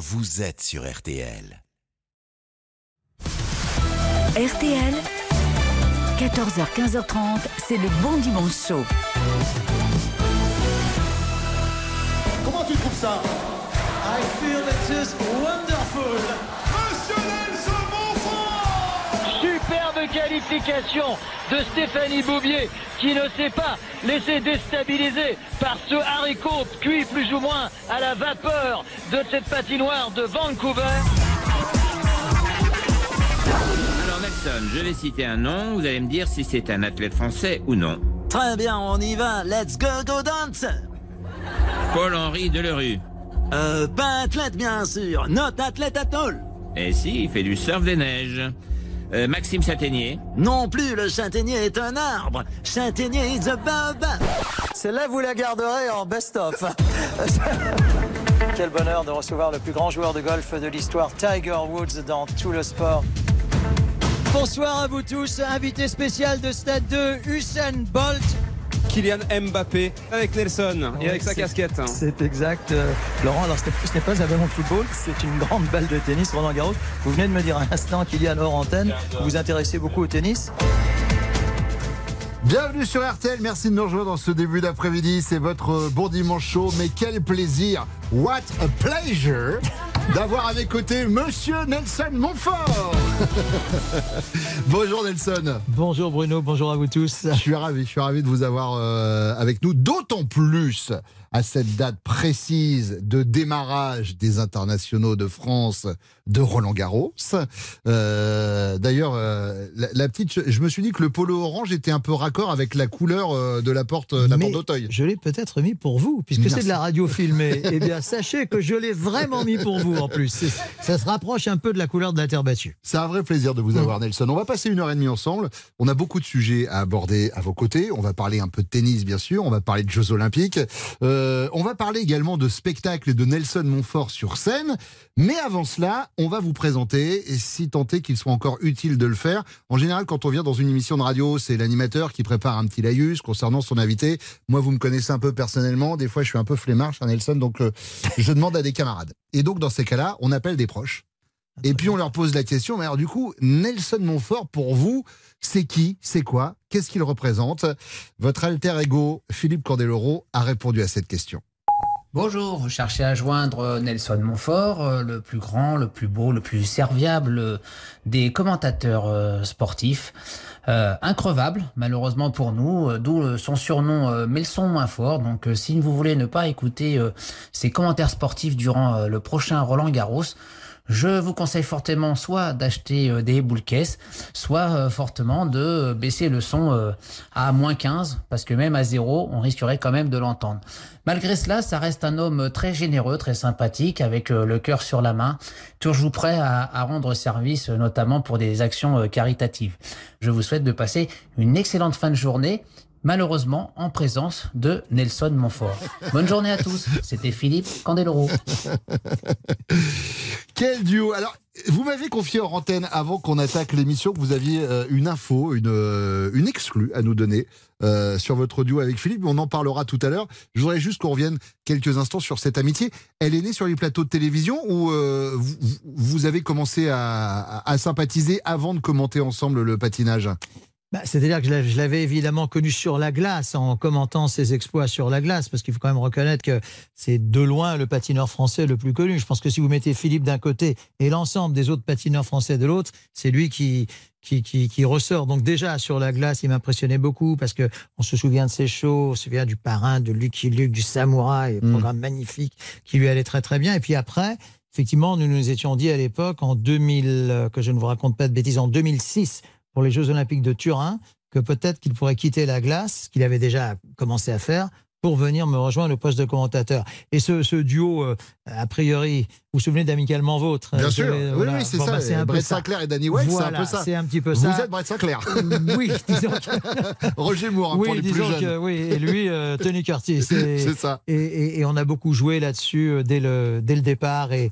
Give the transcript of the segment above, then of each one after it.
vous êtes sur RTL. RTL, 14h, 15h30, c'est le bon dimanche chaud. Comment tu trouves ça? I feel it is wonderful. Superbe qualification de Stéphanie Bouvier qui ne s'est pas laissé déstabiliser par ce haricot cuit plus ou moins à la vapeur de cette patinoire de Vancouver. Alors Nelson, je vais citer un nom, vous allez me dire si c'est un athlète français ou non. Très bien, on y va. Let's go, go dance. Paul-Henri Delerue. Euh, pas athlète, bien sûr. Notre athlète à tôle. Et si, il fait du surf des neiges. Euh, Maxime Châtaignier. Non plus, le châtaignier est un arbre. Châtaignier is a baobab. Celle-là, vous la garderez en best-of. Quel bonheur de recevoir le plus grand joueur de golf de l'histoire, Tiger Woods, dans tout le sport. Bonsoir à vous tous, invité spécial de Stade 2, Usain Bolt. Kylian Mbappé avec Nelson et avec sa casquette. C'est exact. euh, Laurent, alors ce n'est- ce n'est pas un ballon de football, c'est une grande balle de tennis, Roland Garros. Vous venez de me dire un instant, Kylian, hors antenne, vous vous intéressez beaucoup au tennis. Bienvenue sur RTL, merci de nous rejoindre dans ce début d'après-midi. C'est votre bon dimanche chaud, mais quel plaisir, what a pleasure d'avoir à mes côtés Monsieur Nelson Montfort. Bonjour Nelson. Bonjour Bruno, bonjour à vous tous. Je suis ravi, je suis ravi de vous avoir euh, avec nous, d'autant plus à cette date précise de démarrage des internationaux de France de Roland Garros. Euh, D'ailleurs, euh, la, la petite, je, me suis dit que le polo orange était un peu raccord avec la couleur euh, de la porte, de la Mais porte d'Auteuil. Je l'ai peut-être mis pour vous, puisque c'est de la radio filmée. eh bien, sachez que je l'ai vraiment mis pour vous en plus. Ça se rapproche un peu de la couleur de la terre battue. C'est un vrai plaisir de vous avoir, Nelson. On va passer une heure et demie ensemble. On a beaucoup de sujets à aborder à vos côtés. On va parler un peu de tennis, bien sûr. On va parler de Jeux Olympiques. Euh, on va parler également de spectacles de Nelson Montfort sur scène. Mais avant cela, on va vous présenter, et si est qu'il soit encore utile de le faire. En général, quand on vient dans une émission de radio, c'est l'animateur qui prépare un petit laïus concernant son invité. Moi, vous me connaissez un peu personnellement. Des fois, je suis un peu flemmard, cher Nelson, donc euh, je demande à des camarades. Et donc, dans ces cas-là, on appelle des proches. Et puis on leur pose la question, mais alors du coup, Nelson Montfort, pour vous, c'est qui? C'est quoi? Qu'est-ce qu'il représente? Votre alter ego, Philippe Candeloro, a répondu à cette question. Bonjour, vous cherchez à joindre euh, Nelson Montfort, euh, le plus grand, le plus beau, le plus serviable euh, des commentateurs sportifs. Increvable, malheureusement pour nous, d'où son surnom euh, mais le son moins. Donc si vous voulez ne pas écouter ses commentaires sportifs durant le prochain Roland Garros, je vous conseille fortement soit d'acheter euh, des boules caisses, soit euh, fortement de euh, baisser le son à moins 15, parce que même à zéro, on risquerait quand même de l'entendre. Malgré cela, ça reste un homme très généreux, très sympathique, avec le cœur sur la main, toujours prêt à, à rendre service, notamment pour des actions caritatives. Je vous souhaite de passer une excellente fin de journée, malheureusement en présence de Nelson Montfort. Bonne journée à tous, c'était Philippe Candeloro. Quel duo Alors, vous m'avez confié en antenne avant qu'on attaque l'émission que vous aviez euh, une info, une, euh, une exclue à nous donner euh, sur votre duo avec Philippe. On en parlera tout à l'heure. Je voudrais juste qu'on revienne quelques instants sur cette amitié. Elle est née sur les plateaux de télévision ou vous, avez commencé à sympathiser avant de commenter ensemble le patinage? Bah, C'est-à-dire que je l'avais- évidemment connu sur la glace en commentant ses exploits sur la glace, parce qu'il faut quand même reconnaître que c'est de loin le patineur français le plus connu. Je pense que si vous mettez Philippe d'un côté et l'ensemble des autres patineurs français de l'autre, c'est lui qui, qui, qui, qui ressort. Donc déjà sur la glace, il m'impressionnait beaucoup parce que on se souvient de ses shows, on se souvient du parrain, de Lucky Luke, du Samouraï, Mm. programme magnifique qui lui allait très très bien. Et puis après, effectivement, nous nous étions dit à l'époque, en 2000, euh, que je ne vous raconte pas de bêtises, en 2006, pour les Jeux Olympiques de Turin, que peut-être qu'il pourrait quitter la glace, ce qu'il avait déjà commencé à faire, pour venir me rejoindre au poste de commentateur. Et ce, ce duo, euh, a priori, vous vous souvenez d'Amicalement Vôtre Bien euh, sûr, j'avais- oui, voilà. oui, c'est Bon, ça. bah, c'est un peu Brett. Sinclair et Danny White, c'est un Voilà, peu ça. c'est un petit peu Vous ça. êtes Brett Sinclair. oui, disons que, Roger Moore, hein, pour oui, les plus disons jeunes. que oui, et lui, euh, Tony Curtis. C'est ça. et, et- et on a beaucoup joué là-dessus dès le, dès le départ. Et,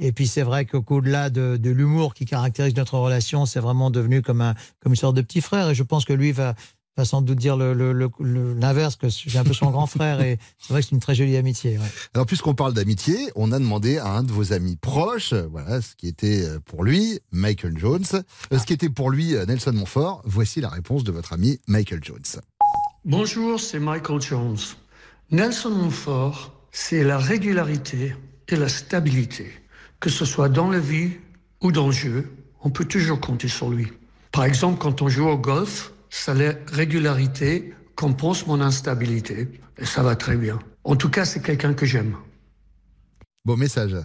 et puis c'est vrai qu'au-delà de, de l'humour qui caractérise notre relation, c'est vraiment devenu comme, un, comme une sorte de petit frère. Et je pense que lui va, va sans doute dire l'inverse, le, le, le, l'inverse, que j'ai un peu son grand frère et c'est vrai que c'est une très jolie amitié. Ouais. Alors, puisqu'on parle d'amitié, on a demandé à un de vos amis proches, euh, voilà, ce qui était euh, pour lui Michael Jones, euh, ce qui était pour lui Nelson Montfort. Voici la réponse de votre ami Michael Jones. Bonjour, c'est Michael Jones. Nelson Montfort, c'est la régularité et la stabilité. Que ce soit dans la vie ou dans le jeu, on peut toujours compter sur lui. Par exemple, quand on joue au golf, sa régularité compense mon instabilité. Et ça va très bien. En tout cas, c'est quelqu'un que j'aime. Bon message.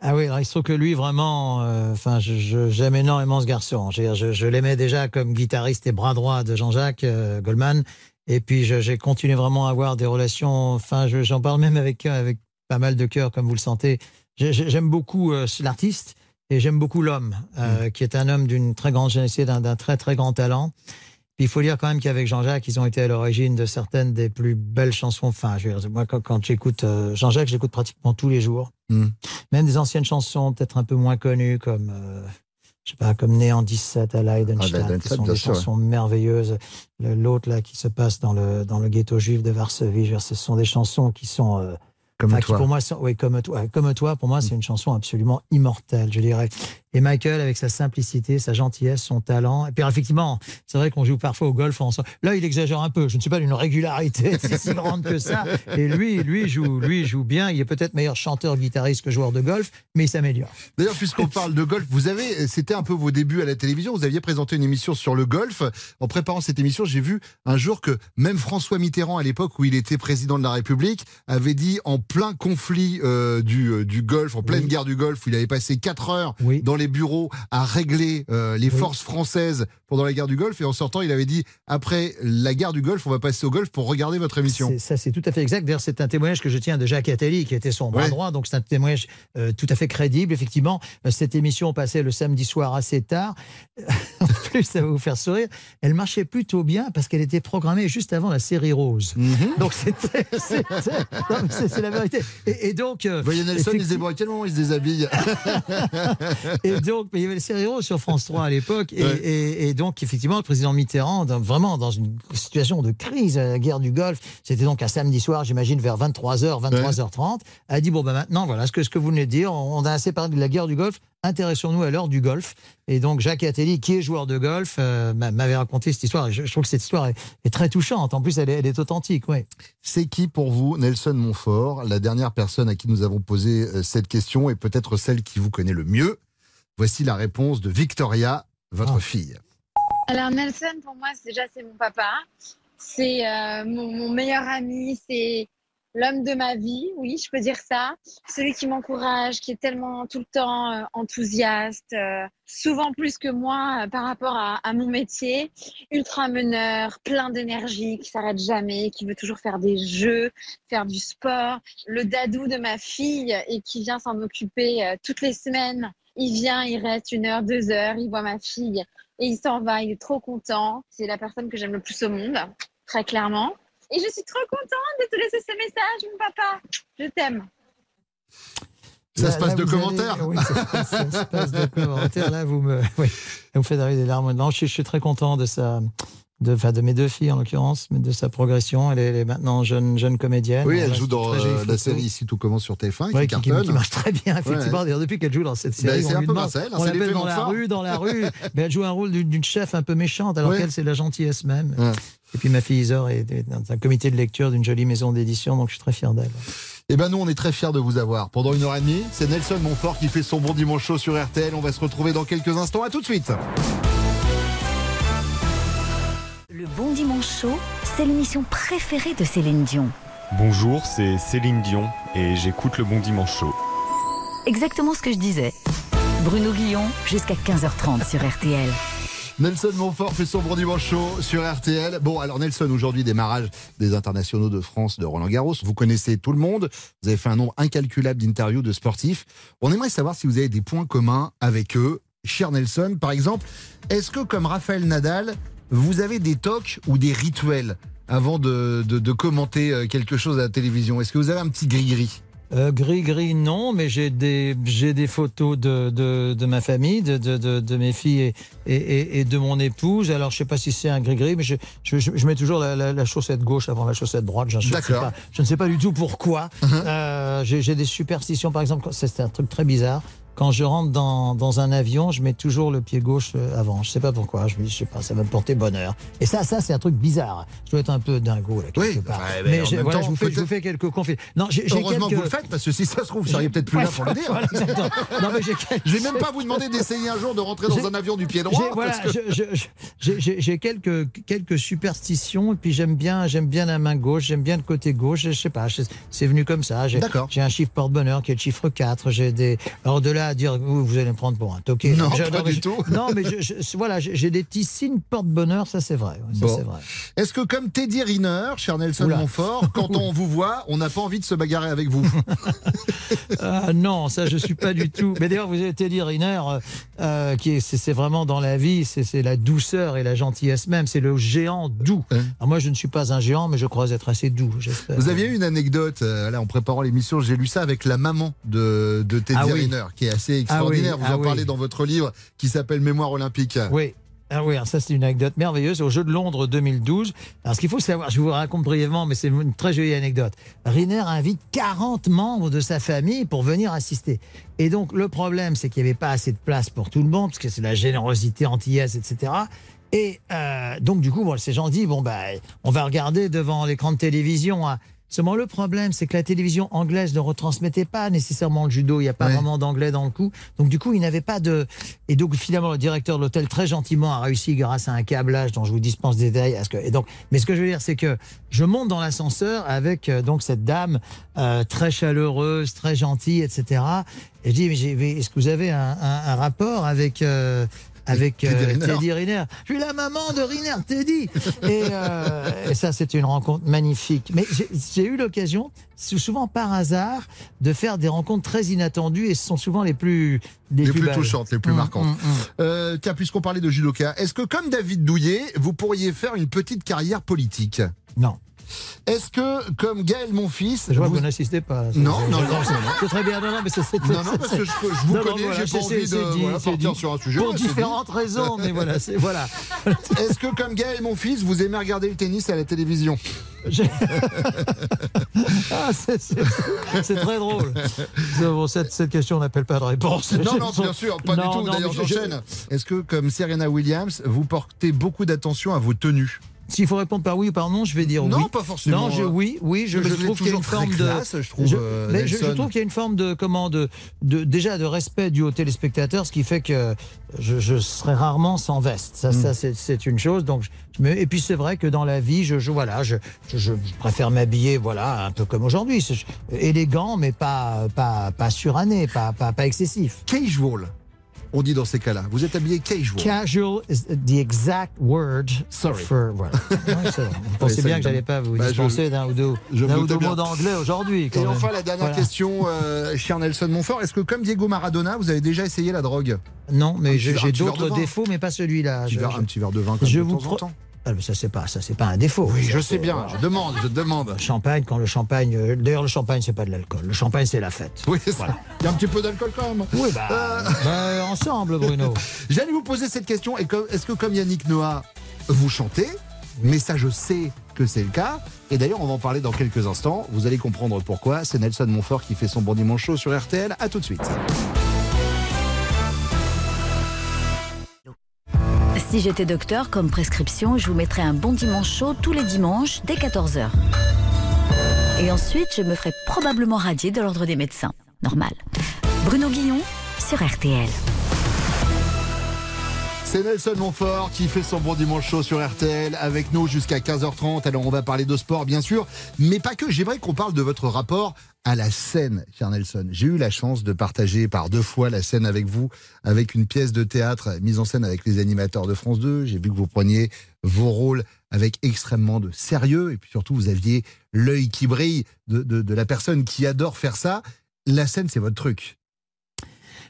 Ah oui, alors il se trouve que lui, vraiment, euh, enfin, je, j'aime énormément ce garçon. Je, je, je l'aimais déjà comme guitariste et bras droit de Jean-Jacques euh, Goldman. Et puis, j'ai continué vraiment à avoir des relations. Enfin, j'en parle même avec, avec pas mal de cœur, comme vous le sentez. J'aime beaucoup euh, l'artiste et j'aime beaucoup l'homme, euh, mmh. qui est un homme d'une très grande générosité, d'un très très grand talent. Puis il faut dire quand même qu'avec Jean-Jacques, ils ont été à l'origine de certaines des plus belles chansons. Enfin, je veux dire, moi, quand, quand j'écoute euh, Jean-Jacques, j'écoute pratiquement tous les jours. Mmh. Même des anciennes chansons, peut-être un peu moins connues, comme euh, je sais pas, comme Né en 17 à Leidenstadt, ah, qui sont des chansons merveilleuses. L'autre là qui se passe dans le dans le ghetto juif de Varsovie, je veux dire, ce sont des chansons qui sont euh, comme toi. pour moi, oui, comme toi, comme toi, pour moi, c'est une chanson absolument immortelle, je dirais. Et Michael, avec sa simplicité, sa gentillesse, son talent. Et puis, effectivement, c'est vrai qu'on joue parfois au golf ensemble. Là, il exagère un peu. Je ne suis pas d'une régularité si grande que ça. Et lui, lui joue, lui joue bien. Il est peut-être meilleur chanteur, guitariste que joueur de golf, mais il s'améliore. D'ailleurs, puisqu'on parle de golf, vous avez, c'était un peu vos débuts à la télévision. Vous aviez présenté une émission sur le golf. En préparant cette émission, j'ai vu un jour que même François Mitterrand, à l'époque où il était président de la République, avait dit en plein conflit euh, du, euh, du golf, en pleine oui. guerre du golf, où il avait passé 4 heures oui. dans les bureaux à régler euh, les oui. forces françaises pendant la guerre du Golfe. Et en sortant, il avait dit après la guerre du Golfe, on va passer au Golfe pour regarder votre émission. Ça, c'est tout à fait exact. D'ailleurs, c'est un témoignage que je tiens de Jacques Attali, qui était son bras ouais. droit. Donc, c'est un témoignage euh, tout à fait crédible. Effectivement, euh, cette émission passait le samedi soir assez tard. en plus, ça va vous faire sourire. Elle marchait plutôt bien parce qu'elle était programmée juste avant la série Rose. Mm -hmm. Donc, c'était. C'est la vérité. Et, et donc. Euh, Voyez Nelson, il se débrouille tellement, il se déshabille. et donc, il y avait la série Rose sur France 3 à l'époque. Et, ouais. et, et, donc, effectivement, le président Mitterrand, dans, vraiment dans une situation de crise à la guerre du Golfe, c'était donc un samedi soir, j'imagine, vers 23h, 23h30, ouais. a dit Bon, ben maintenant, voilà ce que, ce que vous venez de dire, on a assez parlé de la guerre du Golfe, intéressons-nous à l'heure du golf. Et donc Jacques Attali, qui est joueur de golf, euh, m'avait raconté cette histoire. Et je, je, trouve que cette histoire est, est, très touchante. En plus, elle est, elle est authentique. Ouais. C'est qui pour vous, Nelson Montfort, la dernière personne à qui nous avons posé euh, cette question et peut-être celle qui vous connaît le mieux? Voici la réponse de Victoria, votre oh. fille. Alors Nelson, pour moi, déjà c'est mon papa. C'est euh, mon, meilleur ami. C'est l'homme de ma vie, oui, je peux dire ça. Celui qui m'encourage, qui est tellement tout le temps euh, enthousiaste, euh, souvent plus que moi par rapport à, mon métier. Ultra meneur, plein d'énergie, qui s'arrête jamais, qui veut toujours faire des jeux, faire du sport. Le dadou de ma fille et qui vient s'en occuper toutes les semaines. Il vient, il reste une heure, deux heures, il voit ma fille et il s'en va. Il est trop content. C'est la personne que j'aime le plus au monde, très clairement. Et je suis trop contente de te laisser ce message, mon papa. Je t'aime. Ça là, se passe là, de commentaires. Allez... Oui, ça, ça, se passe de commentaires. Là, vous me, oui, vous me faites arriver des larmes. Non, je, je suis très content de ça de, enfin, de mes deux filles en l'occurrence, mais de sa progression. Elle est, elle est, maintenant jeune, jeune comédienne. Oui, elle joue dans euh, la série Ici tout commence sur TF1 ouais, qui, qui, qui, marche très bien, effectivement. Ouais. Depuis qu'elle joue dans cette série, ben, on, un peu demande, Marcel, on l'appelle dans la rue, dans la rue. mais elle joue un rôle d'une chef un peu méchante, alors ouais. qu'elle, c'est la gentillesse même. Et puis ma fille Isor est dans un comité de lecture d'une jolie maison d'édition, donc je suis très fier d'elle. Eh ben nous, on est très fiers de vous avoir. Pendant une heure et demie, c'est Nelson Montfort qui fait son bon dimanche chaud sur RTL. On va se retrouver dans quelques instants. À tout de suite. Bon Dimanche Chaud, c'est l'émission préférée de Céline Dion. Bonjour, c'est Céline Dion et j'écoute le Bon Dimanche Chaud. Exactement ce que je disais. Bruno Guillon, jusqu'à 15h30 sur RTL. Nelson Montfort fait son bon dimanche chaud sur RTL. Bon, alors Nelson, aujourd'hui, démarrage des internationaux de France de Roland Garros. Vous connaissez tout le monde. Vous avez fait un nombre incalculable d'interviews de sportifs. On aimerait savoir si vous avez des points communs avec eux. Cher Nelson, par exemple, est-ce que, comme Raphaël Nadal, vous avez des tocs ou des rituels avant de, de, de commenter euh, quelque chose à la télévision? Est-ce que vous avez un petit gris-gris? Euh, gris, gris, non, mais j'ai des, j'ai des photos de, de, de ma famille, de, de, de, de mes filles et, et, et- et de mon épouse. Alors, je sais pas si c'est un gris, gris, mais je, je, je- je mets toujours la, la, la chaussette gauche avant la chaussette droite. Je, je ne sais pas, je ne sais pas du tout pourquoi. Uh-huh. Euh, j'ai, des superstitions, par exemple, c'est un truc très bizarre. Quand je rentre dans, dans un avion, je mets toujours le pied gauche euh, avant. Je sais pas pourquoi. Je me dis, je sais pas, ça va me porter bonheur. Et ça, ça, c'est un truc bizarre. Je dois être un peu dingo, là, quelque part. ouais, mais mais j'ai- même voilà, temps, je vous fais, je peut-être- vous fais quelques conflits. Non, j'ai, Heureusement quelques... vous le faites, parce que si ça se trouve, vous seriez peut-être plus là pour le dire. Voilà. Non, mais Je vais même pas vous demander d'essayer un jour de rentrer dans un avion du pied droit. J'ai- voilà, que- je- je- j'ai- quelques, quelques superstitions et puis j'aime bien, j'aime bien la main gauche, j'aime bien le côté gauche. Je sais pas, je- c'est venu comme ça. D'accord. j'ai un chiffre porte-bonheur qui est le chiffre 4. J'ai des. Alors de là à dire, vous, vous allez me prendre pour un toqué. Non, Je- pas mais du je- tout. Non, mais je- je- voilà, j'ai des petits signes porte-bonheur, ça c'est vrai. ouais, ça, Bon. c'est vrai. Est-ce que comme Teddy Riner, cher Nelson Oula. Montfort, quand on vous voit, on n'a pas envie de se bagarrer avec vous Ah non, ça je suis pas du tout. Mais d'ailleurs, vous avez Teddy Riner, euh, euh, qui est, c'est, vraiment dans la vie, c'est, la douceur et la gentillesse même. C'est le géant doux. Alors moi, je ne suis pas un géant, mais je crois être assez doux. Vous aviez eu une anecdote, euh, là, en préparant l'émission, j'ai lu ça avec la maman de, de Teddy Ah oui. Riner, qui est assez extraordinaire. Ah oui, vous en ah oui. parlez dans votre livre qui s'appelle Mémoire olympique. Oui. Ah oui, ça c'est une anecdote merveilleuse au Jeu de Londres 2012. Alors ce qu'il faut savoir, je vous raconte brièvement, mais c'est une très jolie anecdote. Riner invite 40 membres de sa famille pour venir assister. Et donc le problème, c'est qu'il n'y avait pas assez de place pour tout le monde, parce que c'est la générosité antillaise, etc. Et euh, donc du coup, bon, ces gens disent, bon, bah, on va regarder devant l'écran de télévision. hein. Seulement le problème, c'est que la télévision anglaise ne retransmettait pas nécessairement le judo. Il n'y a pas Ouais. vraiment d'anglais dans le coup. Donc du coup, il n'avait pas de. Et donc finalement, le directeur de l'hôtel très gentiment a réussi grâce à un câblage dont je vous dispense des détails. à ce que- Et donc, mais ce que je veux dire, c'est que je monte dans l'ascenseur avec euh, donc cette dame euh, très chaleureuse, très gentille, etc. Et je dis, mais est-ce que vous avez un, un- un rapport avec euh, avec Teddy euh, Riner. Teddy Riner. Je suis la maman de Riner Teddy. Et, euh, et ça, c'est une rencontre magnifique. Mais j'ai- eu l'occasion, sou- souvent par hasard, de faire des rencontres très inattendues et ce sont souvent les plus les, Les plus touchantes, les plus Hum, marquantes. hum, hum. Euh, tiens, puisqu'on parlait de judoka, est-ce que comme David Douillet, vous pourriez faire une petite carrière politique? Non. Est-ce que comme Gaël Monfils, Je vois vous- que vous n'assistez pas. Non, non, non, c'est- très bien. Non, non, mais c'est. Non, non, parce que je, je vous Non, connais, voilà, j'ai pas envie de dit, voilà, partir dit. sur un sujet. Pour dit. différentes raisons, mais voilà, c'est voilà. Est-ce que comme Gaël, mon fils, vous aimez regarder le tennis à la télévision? Ah, c'est- très drôle. Bon, cette, cette question n'appelle pas de réponse. Non, non, bien sûr, pas Non, du tout. D'ailleurs, mais je- j'enchaîne. Est-ce que, comme Serena Williams, vous portez beaucoup d'attention à vos tenues? S'il faut répondre par oui ou par non, je vais dire Non, oui. pas forcément. Non, je, oui, oui, je, trouve qu'il y a une forme classe, de. je trouve, euh, mais je, trouve qu'il y a une forme de comment de, de déjà de respect dû aux téléspectateurs, ce qui fait que je, je serai rarement sans veste. Ça, Mm. ça c'est- c'est une chose. Donc, et puis c'est vrai que dans la vie, je, je voilà, je, je, je préfère m'habiller voilà un peu comme aujourd'hui, élégant mais pas pas pas suranné, pas pas, pas excessif. Casual, on dit dans ces cas-là. Vous êtes habillé casual. Casual is the exact word Sorry. for voilà. Ouais. Vous pensez bien que j'allais pas vous Bah, je- dispenser d'un ou deux, d'un ou deux mots d'anglais aujourd'hui. Et enfin, la dernière Voilà. question, euh, cher Nelson Montfort. Est-ce que, comme Diego Maradona, vous avez déjà essayé la drogue? Non, mais j'ai d'autres défauts, mais pas celui-là. un Je- je- un petit verre de vin, comme je de vous temps en temps Ah, mais ça c'est pas ça c'est pas un défaut. Oui, Ça, je sais bien. Je demande, je demande. Champagne, quand le champagne. euh, D'ailleurs, le champagne, c'est pas de l'alcool. Le champagne, c'est la fête. Oui, c'est ça. Il y a un petit peu d'alcool quand même. Oui, bah, Euh. bah, ensemble, Bruno. J'allais vous poser cette question. Est-ce que, comme Yannick Noah, vous chantez Mais ça, je sais que c'est le cas. Et d'ailleurs, on va en parler dans quelques instants. Vous allez comprendre pourquoi. C'est Nelson Montfort qui fait son bon dimanche chaud sur RTL. À tout de suite. Si j'étais docteur, comme prescription, je vous mettrais un bon dimanche chaud tous les dimanches dès 14h. Et ensuite, je me ferais probablement radier de l'ordre des médecins. Normal. Bruno Guillon sur RTL. C'est Nelson Montfort qui fait son bon dimanche chaud sur RTL avec nous jusqu'à 15h30. Alors on va parler de sport bien sûr, mais pas que. J'aimerais qu'on parle de votre rapport à la scène, cher Nelson. J'ai eu la chance de partager par deux fois la scène avec vous, avec une pièce de théâtre mise en scène avec les animateurs de France 2. J'ai vu que vous preniez vos rôles avec extrêmement de sérieux et puis surtout vous aviez l'œil qui brille de, de- de la personne qui adore faire ça. La scène, c'est votre truc.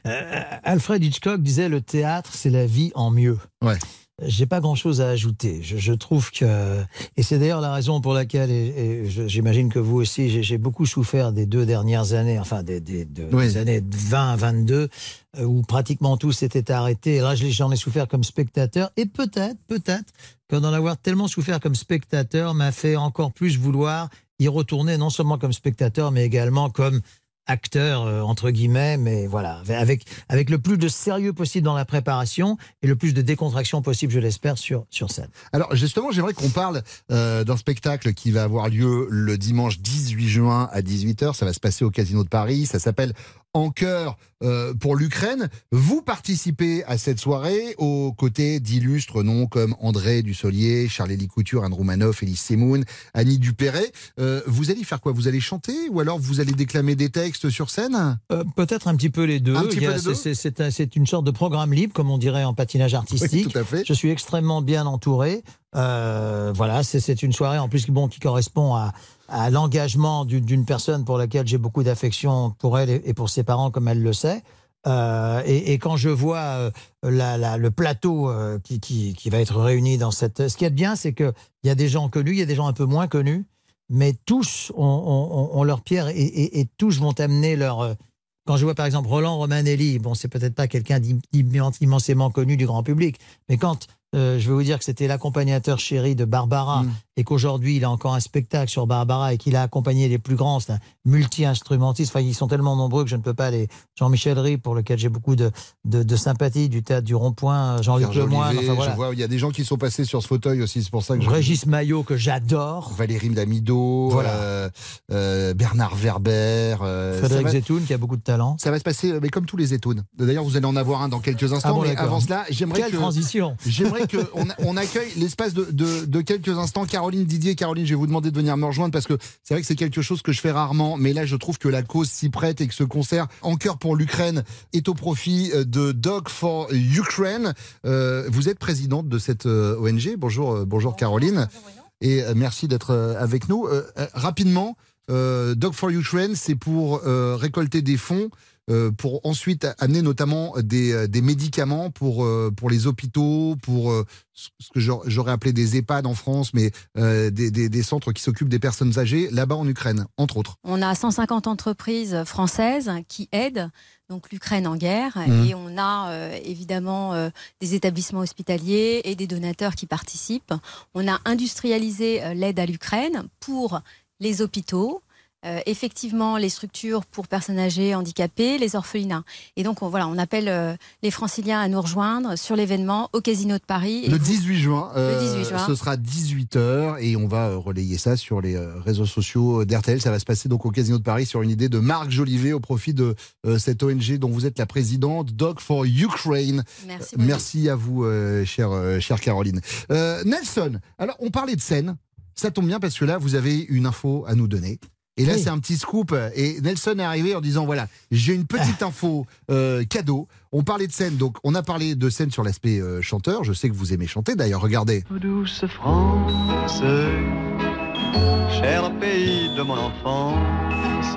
Euh, Alfred Hitchcock disait le théâtre, c'est la vie en mieux. Ouais. j'ai pas grand-chose à ajouter. Je, je, trouve que, et c'est d'ailleurs la raison pour laquelle, et, j'imagine que vous aussi, j'ai beaucoup souffert des deux dernières années, enfin des, des, des années 20 à 22, euh, où pratiquement tout s'était arrêté. Et là, j'en ai souffert comme spectateur. Et peut-être, peut-être, que d'en avoir tellement souffert comme spectateur m'a fait encore plus vouloir y retourner, non seulement comme spectateur, mais également comme acteur euh, entre guillemets, mais voilà, avec avec le plus de sérieux possible dans la préparation et le plus de décontraction possible, je l'espère, sur sur scène. Alors justement, j'aimerais qu'on parle euh, d'un spectacle qui va avoir lieu le dimanche 18 juin à 18h. Ça va se passer au Casino de Paris. Ça s'appelle en cœur euh, pour l'Ukraine. Vous participez à cette soirée aux côtés d'illustres noms comme André Dussolier, Charles-Élie Couture, Anne Roumanoff, Élise Semoun, Annie Dupéret. Euh, vous allez faire quoi? Vous allez chanter ou alors vous allez déclamer des textes sur scène? Euh, Peut-être un petit peu les deux. C'est une sorte de programme libre, comme on dirait en patinage artistique. tout à fait. Je suis extrêmement bien entouré. voilà, c'est une soirée en plus bon, qui correspond à, à l'engagement d'une personne pour laquelle j'ai beaucoup d'affection pour elle et pour ses parents, comme elle le sait. Euh, et, quand je vois euh, le plateau euh, qui, qui, va être réuni dans cette... Ce qui est bien, c'est qu'il y a des gens connus, il y a des gens un peu moins connus, mais tous ont, leur pierre et, tous vont amener leur... Quand je vois par exemple Roland Romanelli, bon, c'est peut-être pas quelqu'un d'immensément connu du grand public, mais quand je vais vous dire que c'était l'accompagnateur chéri de Barbara mm. Et qu'aujourd'hui il a encore un spectacle sur Barbara et qu'il a accompagné les plus grands, c'est un multi-instrumentiste. Enfin, ils sont tellement nombreux que je ne peux pas les. Jean-Michel Ry, pour lequel j'ai beaucoup de, de, de, sympathie, du théâtre du Rond-Point, Jean-Luc Lemoyne. Enfin, voilà. Je vois, il y a des gens qui sont passés sur ce fauteuil aussi, c'est pour ça que je. Régis Maillot, que j'adore. Valérie Damido, voilà. euh, euh, Bernard Werber. Euh, Frédéric va... Zetoun, qui a beaucoup de talent. Ça va se passer, mais comme tous les Zetoun. D'ailleurs, vous allez en avoir un dans quelques instants, ah bon, mais avant cela, j'aimerais Quelle transition J'aimerais qu'on on accueille l'espace de, quelques instants Caroline Didier. Caroline, je vais vous demander de venir me rejoindre parce que c'est vrai que c'est quelque chose que je fais rarement, mais là je trouve que la cause s'y prête et que ce concert en cœur pour l'Ukraine est au profit euh, de Dog for Ukraine. Euh, vous êtes présidente de cette euh, ONG. Bonjour, bonjour Caroline. Et merci d'être avec nous. rapidement, Dog for Ukraine, c'est pour récolter des fonds euh, pour ensuite amener notamment des, euh, des médicaments pour, euh, pour les hôpitaux, pour ce que j'aurais appelé des EHPAD en France, mais des, des, des, centres qui s'occupent des personnes âgées là-bas en Ukraine, entre autres. On a 150 entreprises françaises qui aident donc l'Ukraine en guerre mmh. et on a évidemment des établissements hospitaliers et des donateurs qui participent. On a industrialisé l'aide à l'Ukraine pour les hôpitaux, euh, effectivement les structures pour personnes âgées, handicapées, les orphelinats. Et donc on, voilà, on appelle euh, les franciliens à nous rejoindre sur l'événement au Casino de Paris. Le, 18 juin, le 18 juin, ce sera 18h et on va relayer ça sur les réseaux sociaux d'RTL. Ça va se passer donc au Casino de Paris sur une idée de Marc Jolivet au profit de cette ONG dont vous êtes la présidente, Dog for Ukraine. Merci, Merci à vous, chère, chère Caroline. Nelson, alors on parlait de scène. Ça tombe bien parce que là, vous avez une info à nous donner. Et là, c'est un petit scoop. Et Nelson est arrivé en disant voilà, j'ai une petite info euh, cadeau. On parlait de scène, donc on a parlé de scène sur l'aspect euh, chanteur. Je sais que vous aimez chanter. D'ailleurs, regardez. Douce France, cher pays de mon enfance,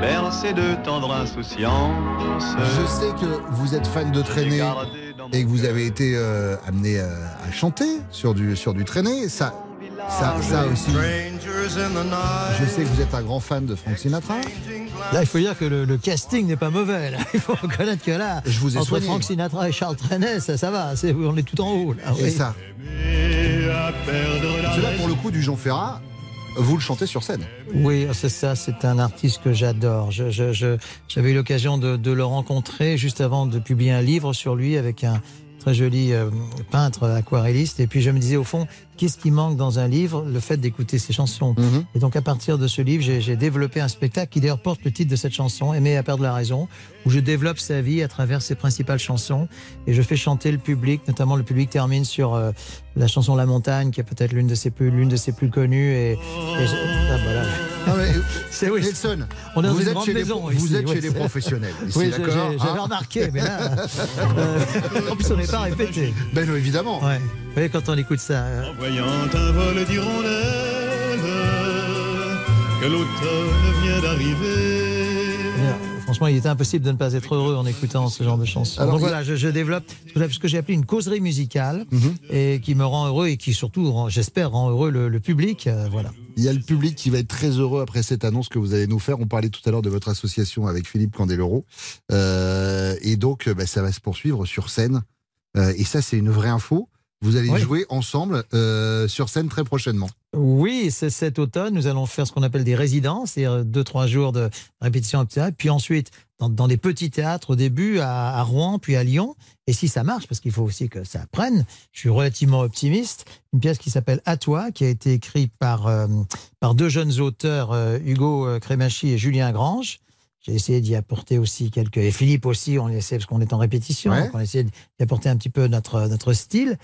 bercé de tendre insouciance. Je sais que vous êtes fan de traîner et que vous avez été euh, amené à chanter sur du sur du traîner. Ça ça, ça aussi. Je sais que vous êtes un grand fan de Frank Sinatra. Là, il faut dire que le, casting n'est pas mauvais. Là. Il faut reconnaître que là, je vous ai entre Frank Sinatra et Charles Trenet, ça, ça va. on est tout en haut. Là, oui. ça. Cela, pour le coup, du Jean Ferrat, vous le chantez sur scène. Oui, c'est ça, c'est un artiste que j'adore. J'avais je, je, eu l'occasion de, de, le rencontrer juste avant de publier un livre sur lui avec un, très joli euh, peintre aquarelliste. Et puis je me disais au fond, qu'est-ce qui manque dans un livre? Le fait d'écouter ses chansons. Mhm. Et donc à partir de ce livre, j'ai développé un spectacle qui d'ailleurs porte le titre de cette chanson, Aimer à perdre la raison, où je développe sa vie à travers ses principales chansons. Et je fais chanter le public, notamment le public termine sur euh, la chanson La Montagne, qui est peut-être l'une de ses plus l'une de ses plus connues. Et, et ah, voilà. C'est oui. Nelson, on est vous êtes chez, maison les, vous êtes chez les professionnels. Ici, oui, j'avais hein remarqué, mais là, euh, en plus on n'est pas répété. Ben non, évidemment. Ouais. Vous voyez, quand on écoute ça. Hein. En voyant un vol d'hirondelles, que l'automne vient d'arriver. franchement, il était impossible de ne pas être heureux en écoutant ce genre de chansons. Alors, Donc voilà, je, je développe ce que j'ai appelé une causerie musicale Mhm. et qui me rend heureux et qui surtout, rend- j'espère, rend heureux le, le public. euh, voilà. Il y a le public qui va être très heureux après cette annonce que vous allez nous faire. On parlait tout à l'heure de votre association avec Philippe Candeloro. Euh, et donc, euh, bah, ça va se poursuivre sur scène. Euh, et ça, c'est une vraie info. Vous allez Oui. jouer ensemble euh, sur scène très prochainement. Oui, c'est cet automne, nous allons faire ce qu'on appelle des résidences, c'est-à-dire deux, trois jours de répétition théâtre, puis ensuite dans, dans des petits théâtres au début à, à Rouen, puis à Lyon. Et si ça marche, parce qu'il faut aussi que ça prenne, je suis relativement optimiste, une pièce qui s'appelle À toi, qui a été écrite par, euh, par deux jeunes auteurs, euh, Hugo euh, Crémachy et Julien Grange. J'ai essayé d'y apporter aussi quelques... Et Philippe aussi, on essaie, parce qu'on est en répétition, Ouais. donc on essaie d'y apporter un petit peu notre, notre style.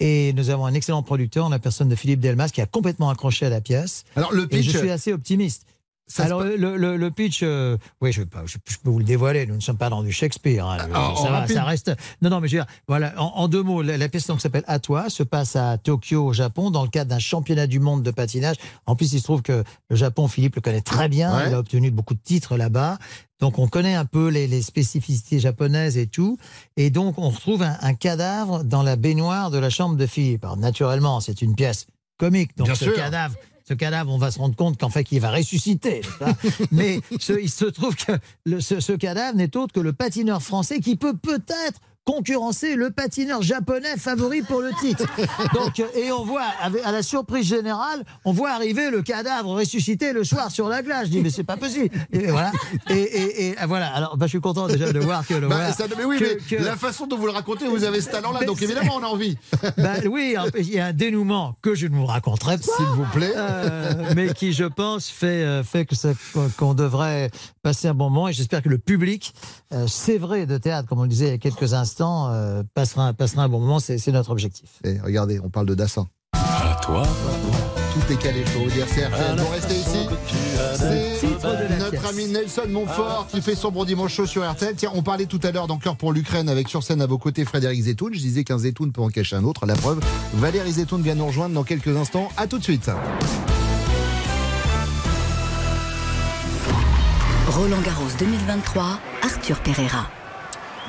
Et nous avons un excellent producteur, la personne de Philippe Delmas, qui a complètement accroché à la pièce. Alors, le Et pitch. je suis assez optimiste. Ça se Alors, le, le- le pitch, euh, oui, je, pas- je- je peux vous le dévoiler, nous ne sommes pas dans du Shakespeare. hein. Ah, ça, va, ça reste. Non, non, mais je veux dire, voilà, en, en deux mots, la, la pièce donc, s'appelle À toi, se passe à Tokyo, au Japon, dans le cadre d'un championnat du monde de patinage. En plus, il se trouve que le Japon, Philippe le connaît très bien, Ouais. il a obtenu beaucoup de titres là-bas. Donc, on connaît un peu les, les spécificités japonaises et tout. Et donc, on retrouve un, un cadavre dans la baignoire de la chambre de Philippe. Alors, naturellement, c'est une pièce comique. Donc, Bien ce sûr. cadavre. Ce cadavre, on va se rendre compte qu'en fait, il va ressusciter. Mais ce- il se trouve que le- ce, ce cadavre n'est autre que le patineur français qui peut peut-être concurrencer le patineur japonais favori pour le titre. Donc, euh, et on voit, à la surprise générale, on voit arriver le cadavre ressuscité le soir sur la glace. Je dis, mais c'est pas possible. Et voilà. Et, et- et, ah, voilà. Alors, bah, je suis content déjà de voir que le Bah, voilà, ça- mais oui, que- mais que- la façon dont vous le racontez, vous avez ce talent-là, donc évidemment, on a envie. bah oui, il y a un dénouement que je ne vous raconterai pas. S'il vous plaît. Euh, mais qui, je pense, fait, euh, fait que ça- qu'on devrait passer un bon moment. Et j'espère que le public, euh, c'est vrai de théâtre, comme on le disait il y a quelques instants, euh, passera, un- passera un bon moment. C'est notre objectif. Et regardez, on parle de Dassin. À toi, Tout est calé, je peux vous dire. C'est RTL. Vous restez ici. C'est notre pièce. ami Nelson Montfort qui fait son bon dimanche chaud sur RTL. Tiens, on parlait tout à l'heure dans Cœur pour l'Ukraine avec sur scène à vos côtés Frédéric Zetoun. Je disais qu'un Zetoun peut en cacher un autre. La preuve, Valérie Zetoun vient nous rejoindre dans quelques instants. À tout de suite. Roland Garros 2023, Arthur Pereira.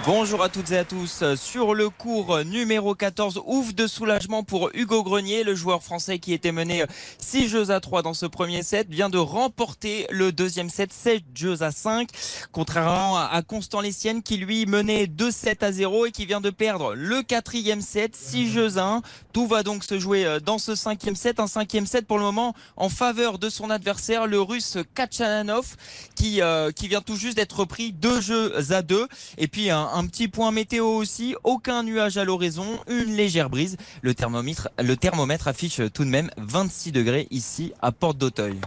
Bonjour à toutes et à tous. Sur le cours numéro 14, ouf de soulagement pour Hugo Grenier, le joueur français qui était mené 6 jeux à 3 dans ce premier set, vient de remporter le deuxième set 7 jeux à 5, contrairement à Constant Lestienne qui lui menait 2 7 à 0 et qui vient de perdre le quatrième set 6 jeux à 1. Tout va donc se jouer euh, dans ce cinquième set, un cinquième set pour le moment en faveur de son adversaire, le russe Kachananov, qui, euh, qui vient tout juste d'être pris 2 jeux à 2. Et puis un, un petit point météo aussi, aucun nuage à l'horizon, une légère brise. Le thermomètre, le thermomètre affiche tout de même 26 degrés ici à Porte d'Auteuil.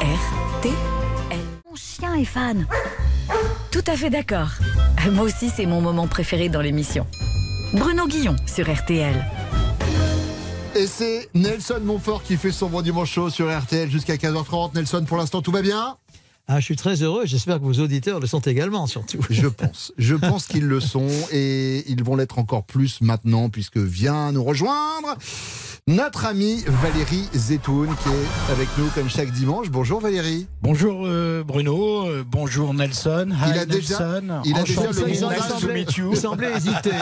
RTL. Mon chien est fan. Tout à fait d'accord. Moi aussi, c'est mon moment préféré dans l'émission. Bruno Guillon sur RTL. Et c'est Nelson Montfort qui fait son bon dimanche chaud sur RTL jusqu'à 15h30. Nelson, pour l'instant, tout va bien? Ah, je suis très heureux. J'espère que vos auditeurs le sont également, surtout. Je pense. Je pense qu'ils le sont et ils vont l'être encore plus maintenant puisque vient nous rejoindre notre amie Valérie Zetoun qui est avec nous comme chaque dimanche. Bonjour Valérie. Bonjour euh, Bruno, euh, bonjour Nelson. Hi Il a déjà- il a déjà le nice visage- to meet you. Il semblait hésiter.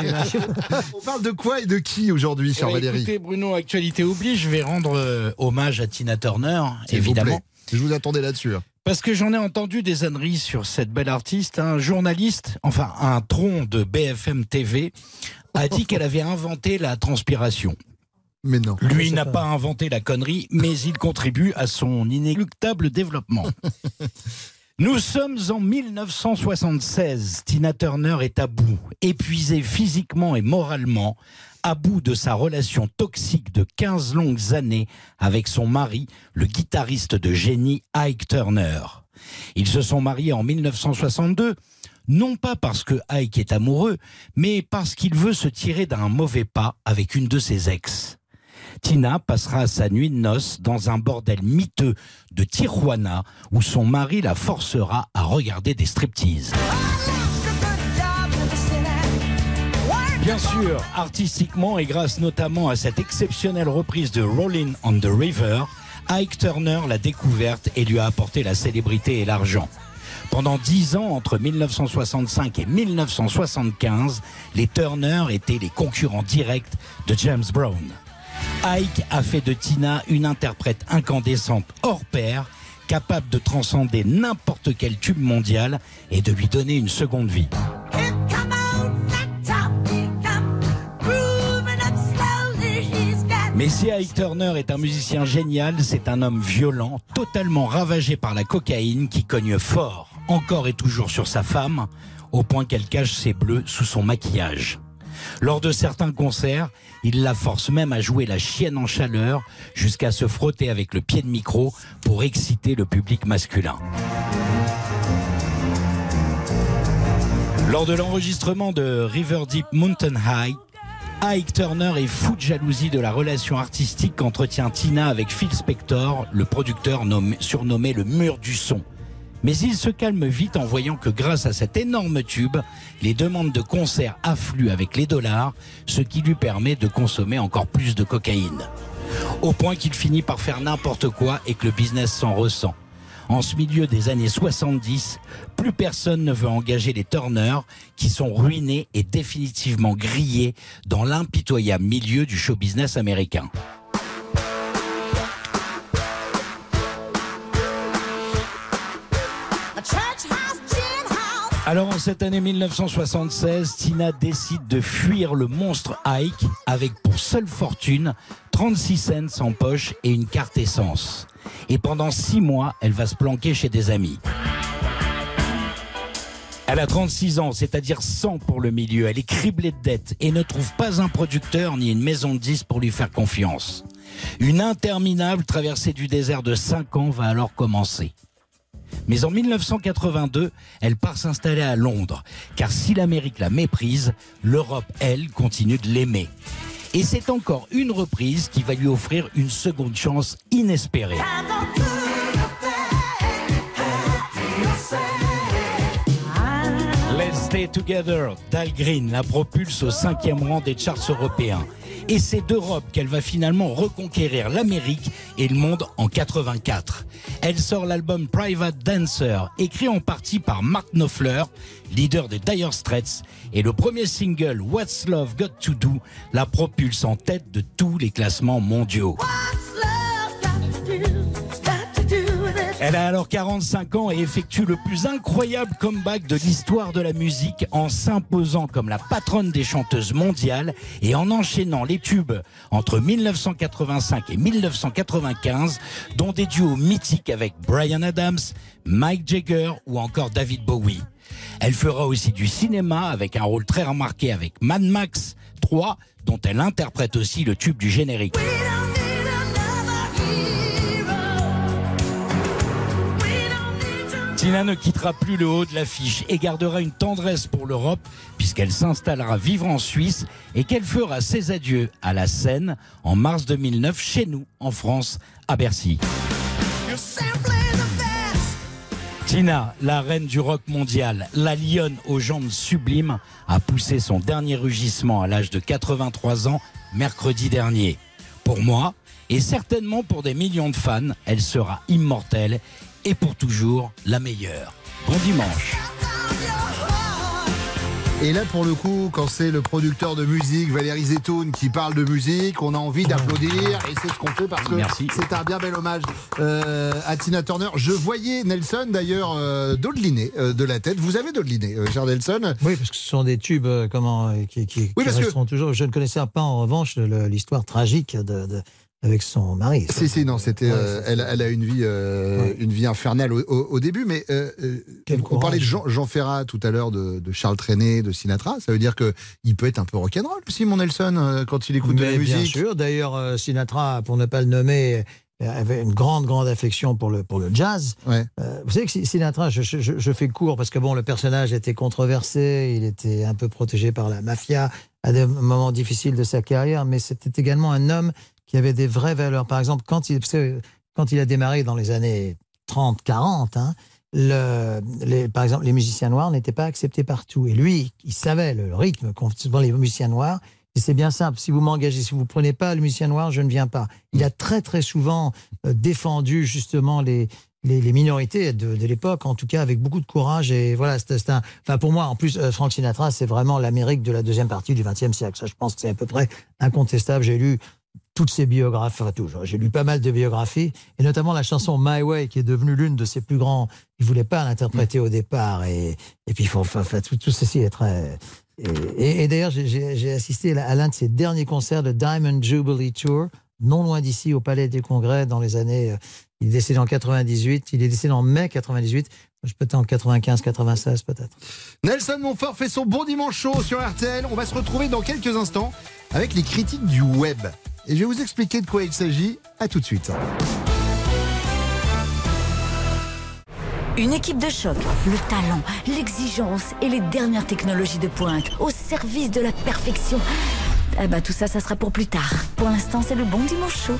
On parle de quoi et de qui aujourd'hui, chère Eh ben, Valérie Écoutez Bruno, actualité oblige, je vais rendre euh, hommage à Tina Turner, vous évidemment. plaît. Je vous attendais là-dessus. Parce que j'en ai entendu des âneries sur cette belle artiste. Un journaliste, enfin un tronc de BFM TV, a dit qu'elle avait inventé la transpiration. Mais non. Lui n'a pas inventé la connerie, mais il contribue à son inéluctable développement. Nous sommes en 1976. Tina Turner est à bout, épuisée physiquement et moralement, à bout de sa relation toxique de 15 longues années avec son mari, le guitariste de génie Ike Turner. Ils se sont mariés en 1962, non pas parce que Ike est amoureux, mais parce qu'il veut se tirer d'un mauvais pas avec une de ses ex. Tina passera sa nuit de noces dans un bordel miteux de Tijuana où son mari la forcera à regarder des striptease. Bien sûr, artistiquement et grâce notamment à cette exceptionnelle reprise de Rolling on the River, Ike Turner l'a découverte et lui a apporté la célébrité et l'argent. Pendant dix ans, entre 1965 et 1975, les Turner étaient les concurrents directs de James Brown. Ike a fait de Tina une interprète incandescente hors pair, capable de transcender n'importe quel tube mondial et de lui donner une seconde vie. Mais si Ike Turner est un musicien génial, c'est un homme violent, totalement ravagé par la cocaïne qui cogne fort, encore et toujours sur sa femme, au point qu'elle cache ses bleus sous son maquillage. Lors de certains concerts, il la force même à jouer la chienne en chaleur jusqu'à se frotter avec le pied de micro pour exciter le public masculin. Lors de l'enregistrement de River Deep Mountain High, Ike Turner est fou de jalousie de la relation artistique qu'entretient Tina avec Phil Spector, le producteur nommé- surnommé le mur du son. Mais il se calme vite en voyant que grâce à cet énorme tube, les demandes de concerts affluent avec les dollars, ce qui lui permet de consommer encore plus de cocaïne. Au point qu'il finit par faire n'importe quoi et que le business s'en ressent. En ce milieu des années 70, plus personne ne veut engager les Turner qui sont ruinés et définitivement grillés dans l'impitoyable milieu du show business américain. Alors en cette année 1976, Tina décide de fuir le monstre Ike avec pour seule fortune 36 cents en poche et une carte essence. Et pendant six mois, elle va se planquer chez des amis. Elle a 36 ans, c'est-à-dire 100 pour le milieu. Elle est criblée de dettes et ne trouve pas un producteur ni une maison de 10 pour lui faire confiance. Une interminable traversée du désert de 5 ans va alors commencer. Mais en 1982, elle part s'installer à Londres, car si l'Amérique la méprise, l'Europe, elle, continue de l'aimer. Et c'est encore une reprise qui va lui offrir une seconde chance inespérée. Let's Stay Together d'Al Green la propulse au cinquième rang des charts européens. Et c'est d'Europe qu'elle va finalement reconquérir l'Amérique et le monde en 84. Elle sort l'album Private Dancer, écrit en partie par Mark Knopfler, leader des Dire Straits, et le premier single What's Love Got to Do la propulse en tête de tous les classements mondiaux. Elle a alors 45 ans et effectue le plus incroyable comeback de l'histoire de la musique en s'imposant comme la patronne des chanteuses mondiales et en enchaînant les tubes entre 1985 et 1995, dont des duos mythiques avec Brian Adams, Mike Jagger ou encore David Bowie. Elle fera aussi du cinéma avec un rôle très remarqué avec Mad Max 3, dont elle interprète aussi le tube du générique. Tina ne quittera plus le haut de l'affiche et gardera une tendresse pour l'Europe puisqu'elle s'installera vivre en Suisse et qu'elle fera ses adieux à la scène en mars 2009 chez nous, en France, à Bercy. Tina, la reine du rock mondial, la lionne aux jambes sublimes, a poussé son dernier rugissement à l'âge de 83 ans mercredi dernier. Pour moi, et certainement pour des millions de fans, elle sera immortelle et pour toujours la meilleure. Bon dimanche. Et là, pour le coup, quand c'est le producteur de musique, Valérie Zetoun, qui parle de musique, on a envie d'applaudir et c'est ce qu'on fait parce que c'est un bien bel hommage euh, à Tina Turner. Je voyais Nelson d'ailleurs euh, dodeliner euh, de la tête. Vous avez dodeliner, euh, cher Nelson? Oui, parce que ce sont des tubes euh, comment, qui, qui, Oui, qui parce que- toujours. Je ne connaissais pas en revanche l'histoire tragique de, de- avec son mari. Si, si, non, c'était. euh, elle, elle a une vie, euh, une vie infernale au, au- au début, mais euh, euh, on parlait de. Jean, Jean Ferrat tout à l'heure, de, de Charles Trenet, de Sinatra. Ça veut dire que il peut être un peu rock'n'roll aussi, mon Nelson, quand il écoute de la Mais bien musique. sûr. D'ailleurs, Sinatra, pour ne pas le nommer, avait une grande, grande affection pour le, pour le jazz. Ouais. Euh, vous savez que Sinatra, je, je- je- je fais court parce que bon, le personnage était controversé, il était un peu protégé par la mafia à des moments difficiles de sa carrière, mais c'était également un homme qui avait des vraies valeurs. Par exemple, quand il, quand il a démarré dans les années 30, 40, hein, le, les, par exemple, les musiciens noirs n'étaient pas acceptés partout. Et lui, il savait le rythme qu'ont les musiciens noirs. Et c'est bien simple. Si vous m'engagez, si vous ne prenez pas le musicien noir, je ne viens pas. Il a très très souvent euh, défendu justement les, les, minorités de, l'époque, en tout cas avec beaucoup de courage. Et voilà, c'est un. Enfin, pour moi, en plus, euh, Frank Sinatra, c'est vraiment l'Amérique de la deuxième partie du XXe siècle. Ça, je pense que c'est à peu près incontestable. J'ai lu toutes ses biographies, enfin tout, j'ai lu pas mal de biographies, et notamment la chanson My Way, qui est devenue l'une de ses plus grands. Il voulait pas l'interpréter au départ, et, et puis enfin, tout, tout ceci est très. Et, d'ailleurs, j'ai assisté à l'un de ses derniers concerts de Diamond Jubilee Tour, non loin d'ici, au Palais des Congrès, dans les années. euh, Il est décédé en 98, il est décédé en mai 98, je peut-être en 95, 96 peut-être. Nelson Montfort fait son bon dimanche chaud sur RTL. On va se retrouver dans quelques instants avec les critiques du web. Et je vais vous expliquer de quoi il s'agit. À tout de suite. Une équipe de choc, le talent, l'exigence et les dernières technologies de pointe au service de la perfection. Eh ben tout ça, ça sera pour plus tard. Pour l'instant, c'est le bon dimanche chaud.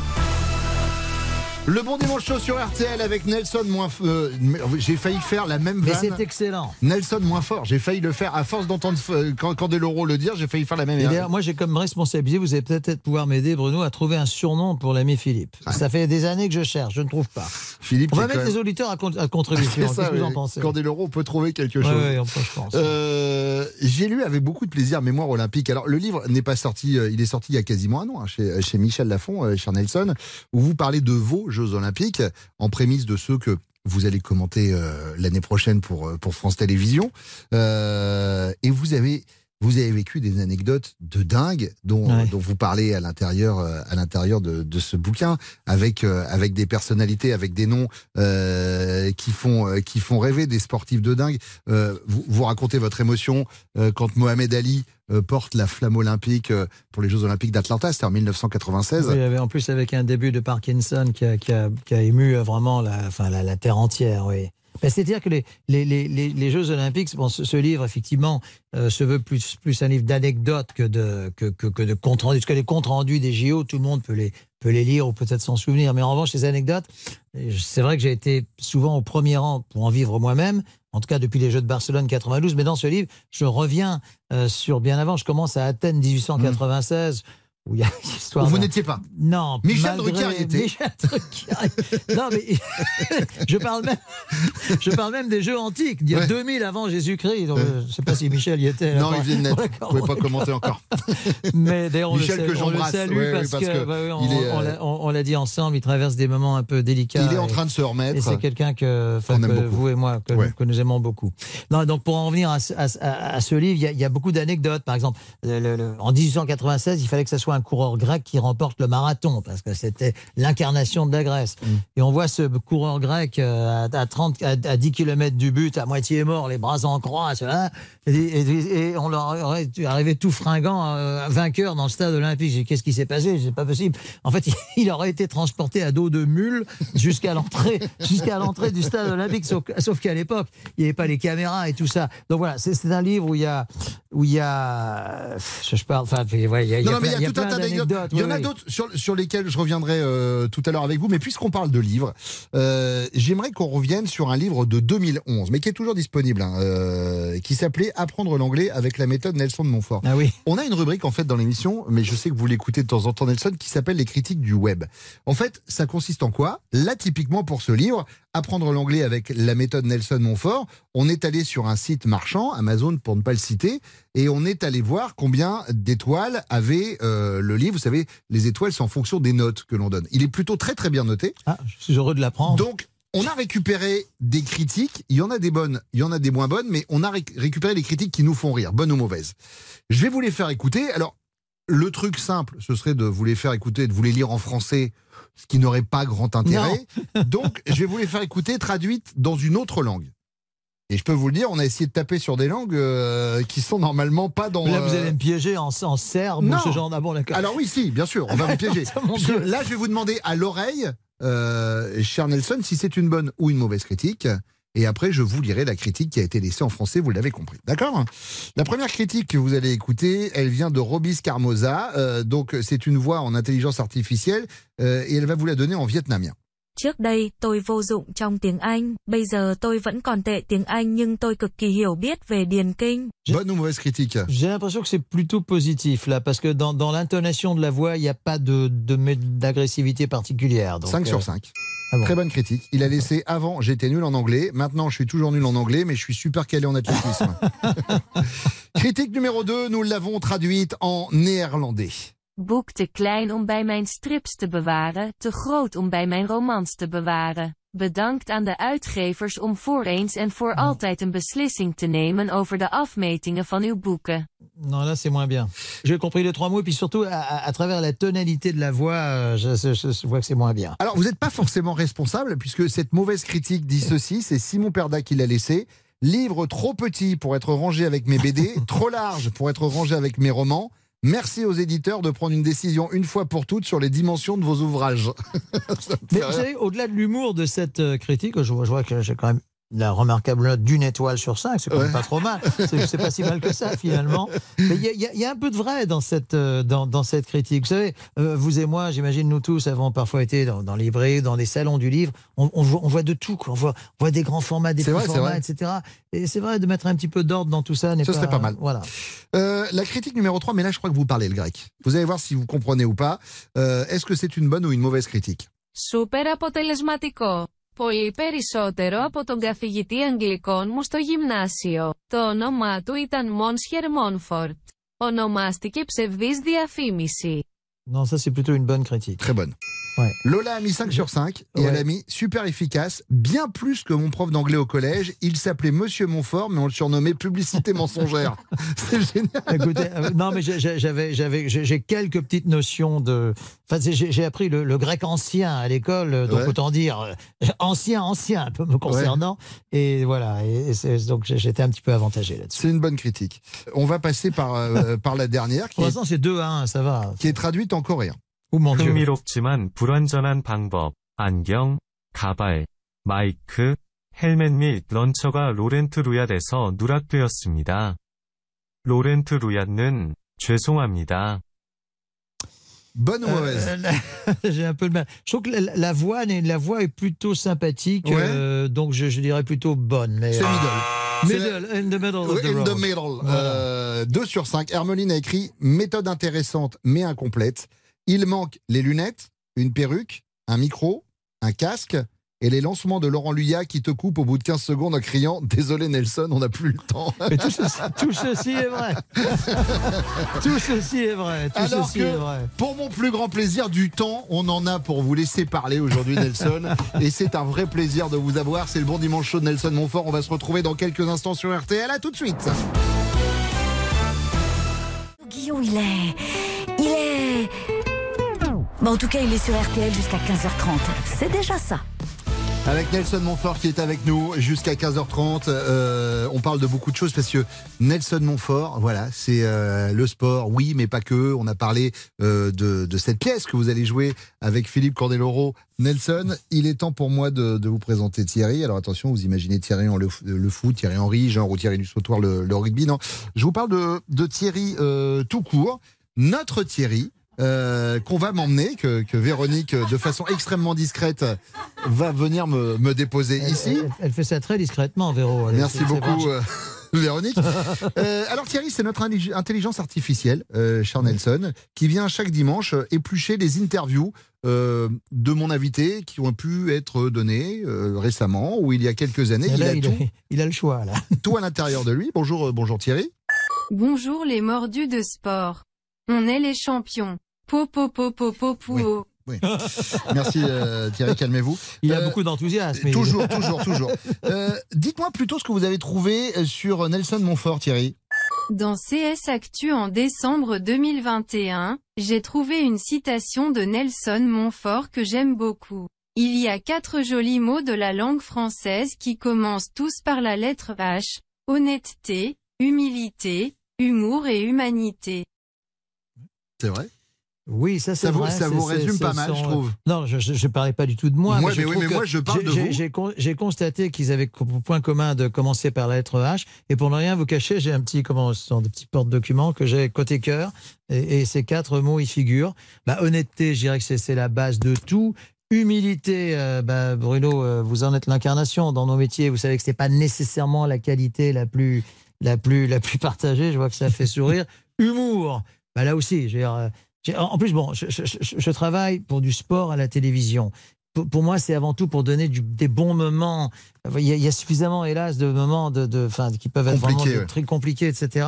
Le bon dimanche chaud sur RTL avec Nelson moins. euh, j'ai failli faire la même Mais vanne. c'est excellent. Nelson moins fort. J'ai failli le faire à force d'entendre euh, Candeloro le dire. J'ai failli faire la même. D'ailleurs, moi, j'ai comme responsabilité, vous allez peut-être pouvoir m'aider, Bruno, à trouver un surnom pour l'ami Philippe. Ça fait des années que je cherche, je ne trouve pas. Philippe, on va mettre même- les auditeurs à, con- à contribution. Qu'est-ce que vous en oui. pensez Candeloro, on peut trouver quelque Ouais, chose. ouais, on peut, je pense. Euh, J'ai lu avec beaucoup de plaisir Mémoire olympique. Alors le livre n'est pas sorti, euh, il est sorti il y a quasiment un an hein, chez, chez Michel Lafon, chez Nelson, où vous parlez de vos Jeux olympiques en prémisse de ceux que vous allez commenter euh, l'année prochaine pour euh, France Télévisions. Euh, et vous avez vous avez vécu des anecdotes de dingue dont, Ouais. dont vous parlez à l'intérieur euh, à l'intérieur de, de ce bouquin avec euh, avec des personnalités avec des noms euh, qui font euh, qui font rêver des sportifs de dingue Euh, vous, vous racontez votre émotion euh, quand Mohamed Ali euh, porte la flamme olympique euh, pour les Jeux olympiques d'Atlanta c'était en 1996 Oui, il y avait en plus avec un début de Parkinson qui a, qui a- qui a ému euh, vraiment la, enfin, la, la terre entière. Oui. Ben, C'est-à-dire que les, les, les, les, Jeux Olympiques, ce, livre, effectivement, euh, se veut plus, plus un livre d'anecdotes que de, que, que, de comptes rendus. Parce que les comptes rendus des JO, tout le monde peut les, peut les lire ou peut-être s'en souvenir. Mais en revanche, les anecdotes, euh, c'est vrai que j'ai été souvent au premier rang pour en vivre moi-même, en tout cas depuis les Jeux de Barcelone 92. Mais dans ce livre, je reviens euh, sur bien avant. Je commence à Athènes 1896. Où il y a l'histoire Où vous n'étiez pas Non, Michel Drucker y était. Michel Drucker. non, mais je parle même, je parle même des jeux antiques, il y a Ouais. 2000 avant Jésus-Christ. donc, Je ne sais pas si Michel y était. là. non il vient de naître vous pouvez pas commenter encore Mais d'ailleurs, on, Michel que on le j'embrasse, salue ouais, ouais, parce, parce que, que bah oui, on, il est, on l'a- on- on l'a dit ensemble, il traverse des moments un peu délicats. il est en train de se remettre et c'est quelqu'un que, vous et moi, que, Ouais. que nous aimons beaucoup. Non, donc pour en revenir à, ce- à ce- à- à ce livre, il y a, il y a beaucoup d'anecdotes. Par exemple, le- le- le- en 1896, il fallait que ce soit un coureur grec qui remporte le marathon, parce que c'était l'incarnation de la Grèce. Mm. Et on voit ce coureur grec euh, à, à 30, à, à 10 km du but, à moitié mort, les bras en croix, cela, et, et- et on leur aurait arrivé tout fringant, euh, vainqueur dans le stade olympique. Qu'est-ce qui s'est passé? C'est pas possible. En fait, il aurait été transporté à dos de mule jusqu'à l'entrée, jusqu'à l'entrée du stade olympique. Sauf, sauf qu'à l'époque, il n'y avait pas les caméras et tout ça. Donc voilà, c'est un livre où il y a, où il y a, je, parle, enfin, il y a, il y a non, non, il y a tout un plein tas d'anecdotes. d'anecdotes. Il y en a d'autres sur, sur lesquels je reviendrai euh, tout à l'heure avec vous. Mais puisqu'on parle de livres, euh, j'aimerais qu'on revienne sur un livre de 2011, mais qui est toujours disponible, hein, euh, qui s'appelait Apprendre l'anglais avec la méthode Nelson de Montfort. Ah oui. On a une rubrique en fait dans l'émission, mais je sais que vous l'écoutez de temps en temps, Nelson, qui s'appelle les critiques du web. En fait, ça consiste en quoi? Là, typiquement pour ce livre, Apprendre l'anglais avec la méthode Nelson Montfort, on est allé sur un site marchand, Amazon pour ne pas le citer, et on est allé voir combien d'étoiles avait euh, le livre. Vous savez, les étoiles, c'est en fonction des notes que l'on donne. Il est plutôt très très bien noté. Ah, je suis heureux de l'apprendre. Donc, on a récupéré des critiques. Il y en a des bonnes, il y en a des moins bonnes, mais on a ré- récupéré les critiques qui nous font rire, bonnes ou mauvaises. Je vais vous les faire écouter. Alors, le truc simple, ce serait de vous les faire écouter, de vous les lire en français, ce qui n'aurait pas grand intérêt. Donc, je vais vous les faire écouter traduites dans une autre langue. Et je peux vous le dire, on a essayé de taper sur des langues euh, qui sont normalement pas dans. Mais là, vous euh, allez me piéger en, en serbe Non. ou ce genre d'abord, alors oui, si, bien sûr, on va vous piéger. Dieu. là, je vais vous demander à l'oreille, euh, cher Nelson, si c'est une bonne ou une mauvaise critique. Et après, je vous lirai la critique qui a été laissée en français, vous l'avez compris. D'accord? La première critique que vous allez écouter, elle vient de Robis Carmoza. Euh, donc, c'est une voix en intelligence artificielle et elle va vous la donner en vietnamien. Trước đây, tôi vô dụng trong tiếng Anh. Bây giờ tôi vẫn còn tệ tiếng Anh nhưng tôi cực kỳ hiểu biết về điền kinh. Bonne ou mauvaise critique? J'ai l'impression que c'est plutôt positif là, parce que dans, dans l'intonation de la voix, il n'y a pas de de- d'agressivité particulière. Donc, 5 sur euh, 5. ah bon. Très bonne critique. Il a laissé avant, j'étais nul en anglais. Maintenant, je suis toujours nul en anglais, mais je suis super calé en athlétisme. critique numéro 2, nous l'avons traduite en néerlandais. Boek te klein om bij mijn strips te bewaren, te groot om bij mijn romans te bewaren. Bedankt aan de uitgevers om voor eens en voor altijd een beslissing te nemen over de afmetingen van uw boeken. Non, là, c'est moins bien. J'ai compris les trois mots, et puis surtout, à, à- à travers la tonalité de la voix, euh, je, je- je vois que c'est moins bien. Alors, vous n'êtes pas forcément responsable, puisque cette mauvaise critique dit ceci, c'est Simon Perda qui l'a laissé. Livre trop petit pour être rangé avec mes BD, trop large pour être rangé avec mes romans. Merci aux éditeurs de prendre une décision une fois pour toutes sur les dimensions de vos ouvrages. Mais vous savez, au-delà de l'humour de cette euh, critique, je vois, je vois que j'ai quand même la remarquable note d'une étoile sur cinq, c'est quand même pas trop mal. C'est pas si mal que ça finalement. Mais il y, a un peu de vrai dans cette euh, dans, cette critique. Vous savez, euh, vous et moi, j'imagine nous tous avons parfois été dans, dans les dans les salons du livre. On, voit, on voit, de tout. Quoi. On voit, des grands formats, des petits formats, etc. Et c'est vrai de mettre un petit peu d'ordre dans tout ça. Ce pas, serait pas mal. Voilà. Euh, la critique numéro 3, mais là je crois que vous parlez le grec. Vous allez voir si vous comprenez ou pas. Est-ce que c'est une bonne ou une mauvaise critique? Super Πολύ περισσότερο από τον καθηγητή Αγγλικών μου στο γυμνάσιο. Το όνομά του ήταν Μόνσχερ Μόνφορτ. Ονομάστηκε ψευδής διαφήμιση. Non, ça c'est plutôt une bonne critique. Très bonne. Ouais. Lola a mis 5 sur 5 et Ouais. elle a mis super efficace, bien plus que mon prof d'anglais au collège. Il s'appelait Monsieur Montfort, mais on le surnommait publicité mensongère. C'est génial. Écoutez, euh, non, mais j'ai- j'ai- j'avais, j'avais, j'ai j'ai quelques petites notions de. Enfin, j'ai appris le, le grec ancien à l'école, euh, donc Ouais. autant dire euh, ancien, ancien, un peu me concernant. Et voilà, et, donc j'étais un petit peu avantagé là-dessus. C'est une bonne critique. On va passer par, euh, par la dernière qui Pour l'instant, c'est 2 à 1, ça va. qui est traduite en coréen. Oh mon Dieu. 흥미롭지만 불완전한 방법, 안경, 가발, 마이크, 헬멧 및 런처가 로렌트 루얏에서 누락되었습니다. 로렌트 루얏는 죄송합니다. Bonne ou mauvaise Euh, j'ai un peu de mal. Je trouve que la, la voix, n'est- la voix est plutôt sympathique, Ouais. euh, donc je, je dirais plutôt bonne. Mais, C'est euh, middle. Middle, in the middle of Oui, the In road. the middle. Voilà. Euh, 2 sur 5. Hermeline a écrit méthode intéressante mais incomplète. Il manque les lunettes, une perruque, un micro, un casque et les lancements de Laurent Luyat qui te coupe au bout de 15 secondes en criant Désolé Nelson, on n'a plus le temps. Mais tout ceci, tout ceci est vrai. tout ceci est vrai. Tout Alors ceci que, est vrai. pour mon plus grand plaisir du temps, on en a pour vous laisser parler aujourd'hui, Nelson. et c'est un vrai plaisir de vous avoir. C'est le bon dimanche chaud de Nelson Montfort. On va se retrouver dans quelques instants sur RTL. À tout de suite. Guillaume. Il est. En tout cas, il est sur RTL jusqu'à 15h30. C'est déjà ça. Avec Nelson Montfort qui est avec nous jusqu'à 15h30. Euh, on parle de beaucoup de choses parce que Nelson Montfort, voilà, c'est euh, le sport, oui, mais pas que. On a parlé euh, de, cette pièce que vous allez jouer avec Philippe Cordeloro. Nelson, il est temps pour moi de, vous présenter Thierry. Alors attention, vous imaginez Thierry en le, le foot, Thierry Henry, genre ou Thierry du sautoir le, rugby. Non, je vous parle de, Thierry tout court. Notre Thierry, euh, qu'on va m'emmener, que, que Véronique, euh, de façon extrêmement discrète, va venir me, me déposer Elle, ici. elle- elle fait ça très discrètement, Véro. Elle- Merci beaucoup, euh, Véronique. Euh, alors Thierry, c'est notre intellig- intelligence artificielle, euh, cher Nelson, qui vient chaque dimanche éplucher les interviews euh, de mon invité qui ont pu être données euh, récemment ou il y a quelques années. Et Il là, a il, tout, a, il a le choix, là. tout à l'intérieur de lui. Bonjour, euh, bonjour Thierry. Bonjour les mordus de sport. On est les champions. Po po po po po po. Oui. Merci euh, Thierry, calmez-vous. Il a Euh, beaucoup d'enthousiasme. Toujours, toujours, toujours. Euh, Dites-moi plutôt ce que vous avez trouvé sur Nelson Montfort, Thierry. Dans CS Actu en décembre 2021, j'ai trouvé une citation de Nelson Montfort que j'aime beaucoup. Il y a quatre jolis mots de la langue française qui commencent tous par la lettre H. Honnêteté, humilité, humour et humanité. C'est vrai Oui, ça c'est Ça vous- vrai. ça vous résume ce pas mal, je trouve. Non, je ne parlais pas du tout de moi. Moi, je mais oui, mais que moi, je parle j'ai- de vous. J'ai con- j'ai constaté qu'ils avaient comme point commun de commencer par la lettre H. Et pour ne rien vous cacher, j'ai un petit, comment, ce des petits porte-documents que j'ai côté cœur. Et, et ces quatre mots y figurent. Bah, honnêteté, je dirais que c'est la base de tout. Humilité, euh, bah, Bruno, euh, vous en êtes l'incarnation dans nos métiers. Vous savez que c'est pas nécessairement la qualité la plus, la plus, la plus partagée. Je vois que ça fait sourire. Humour, bah, là aussi. je veux dire, euh, en plus, bon, je, je- je- je travaille pour du sport à la télévision. Pour, pour moi, c'est avant tout pour donner du- des bons moments. Il y, a, il y a suffisamment, hélas, de moments de, de, enfin, qui peuvent être Compliqués, vraiment ouais. très compliqués, etc.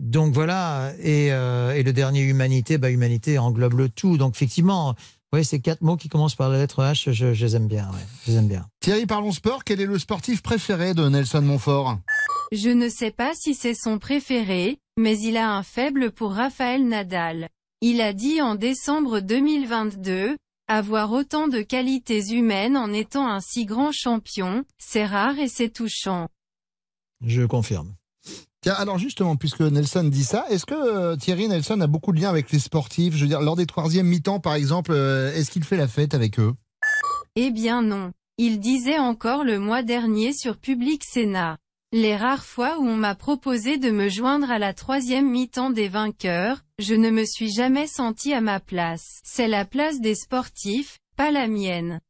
Donc voilà. Et, euh, et le dernier, humanité, bah, humanité englobe le tout. Donc effectivement, oui, ces quatre mots qui commencent par la lettre H, je, je les aime bien. ouais, je les aime bien. Thierry, parlons sport. Quel est le sportif préféré de Nelson Montfort? Je ne sais pas si c'est son préféré, mais il a un faible pour Raphaël Nadal. Il a dit en décembre 2022, avoir autant de qualités humaines en étant un si grand champion, c'est rare et c'est touchant. Je confirme. Tiens, alors justement, puisque Nelson dit ça, est-ce que euh, Thierry Nelson a beaucoup de liens avec les sportifs? Je veux dire, lors des troisièmes mi-temps, par exemple, euh, est-ce qu'il fait la fête avec eux? Eh bien non. Il disait encore le mois dernier sur Public Sénat. Les rares fois où on m'a proposé de me joindre à la troisième mi-temps des vainqueurs, je ne me suis jamais senti à ma place. C'est la place des sportifs, pas la mienne.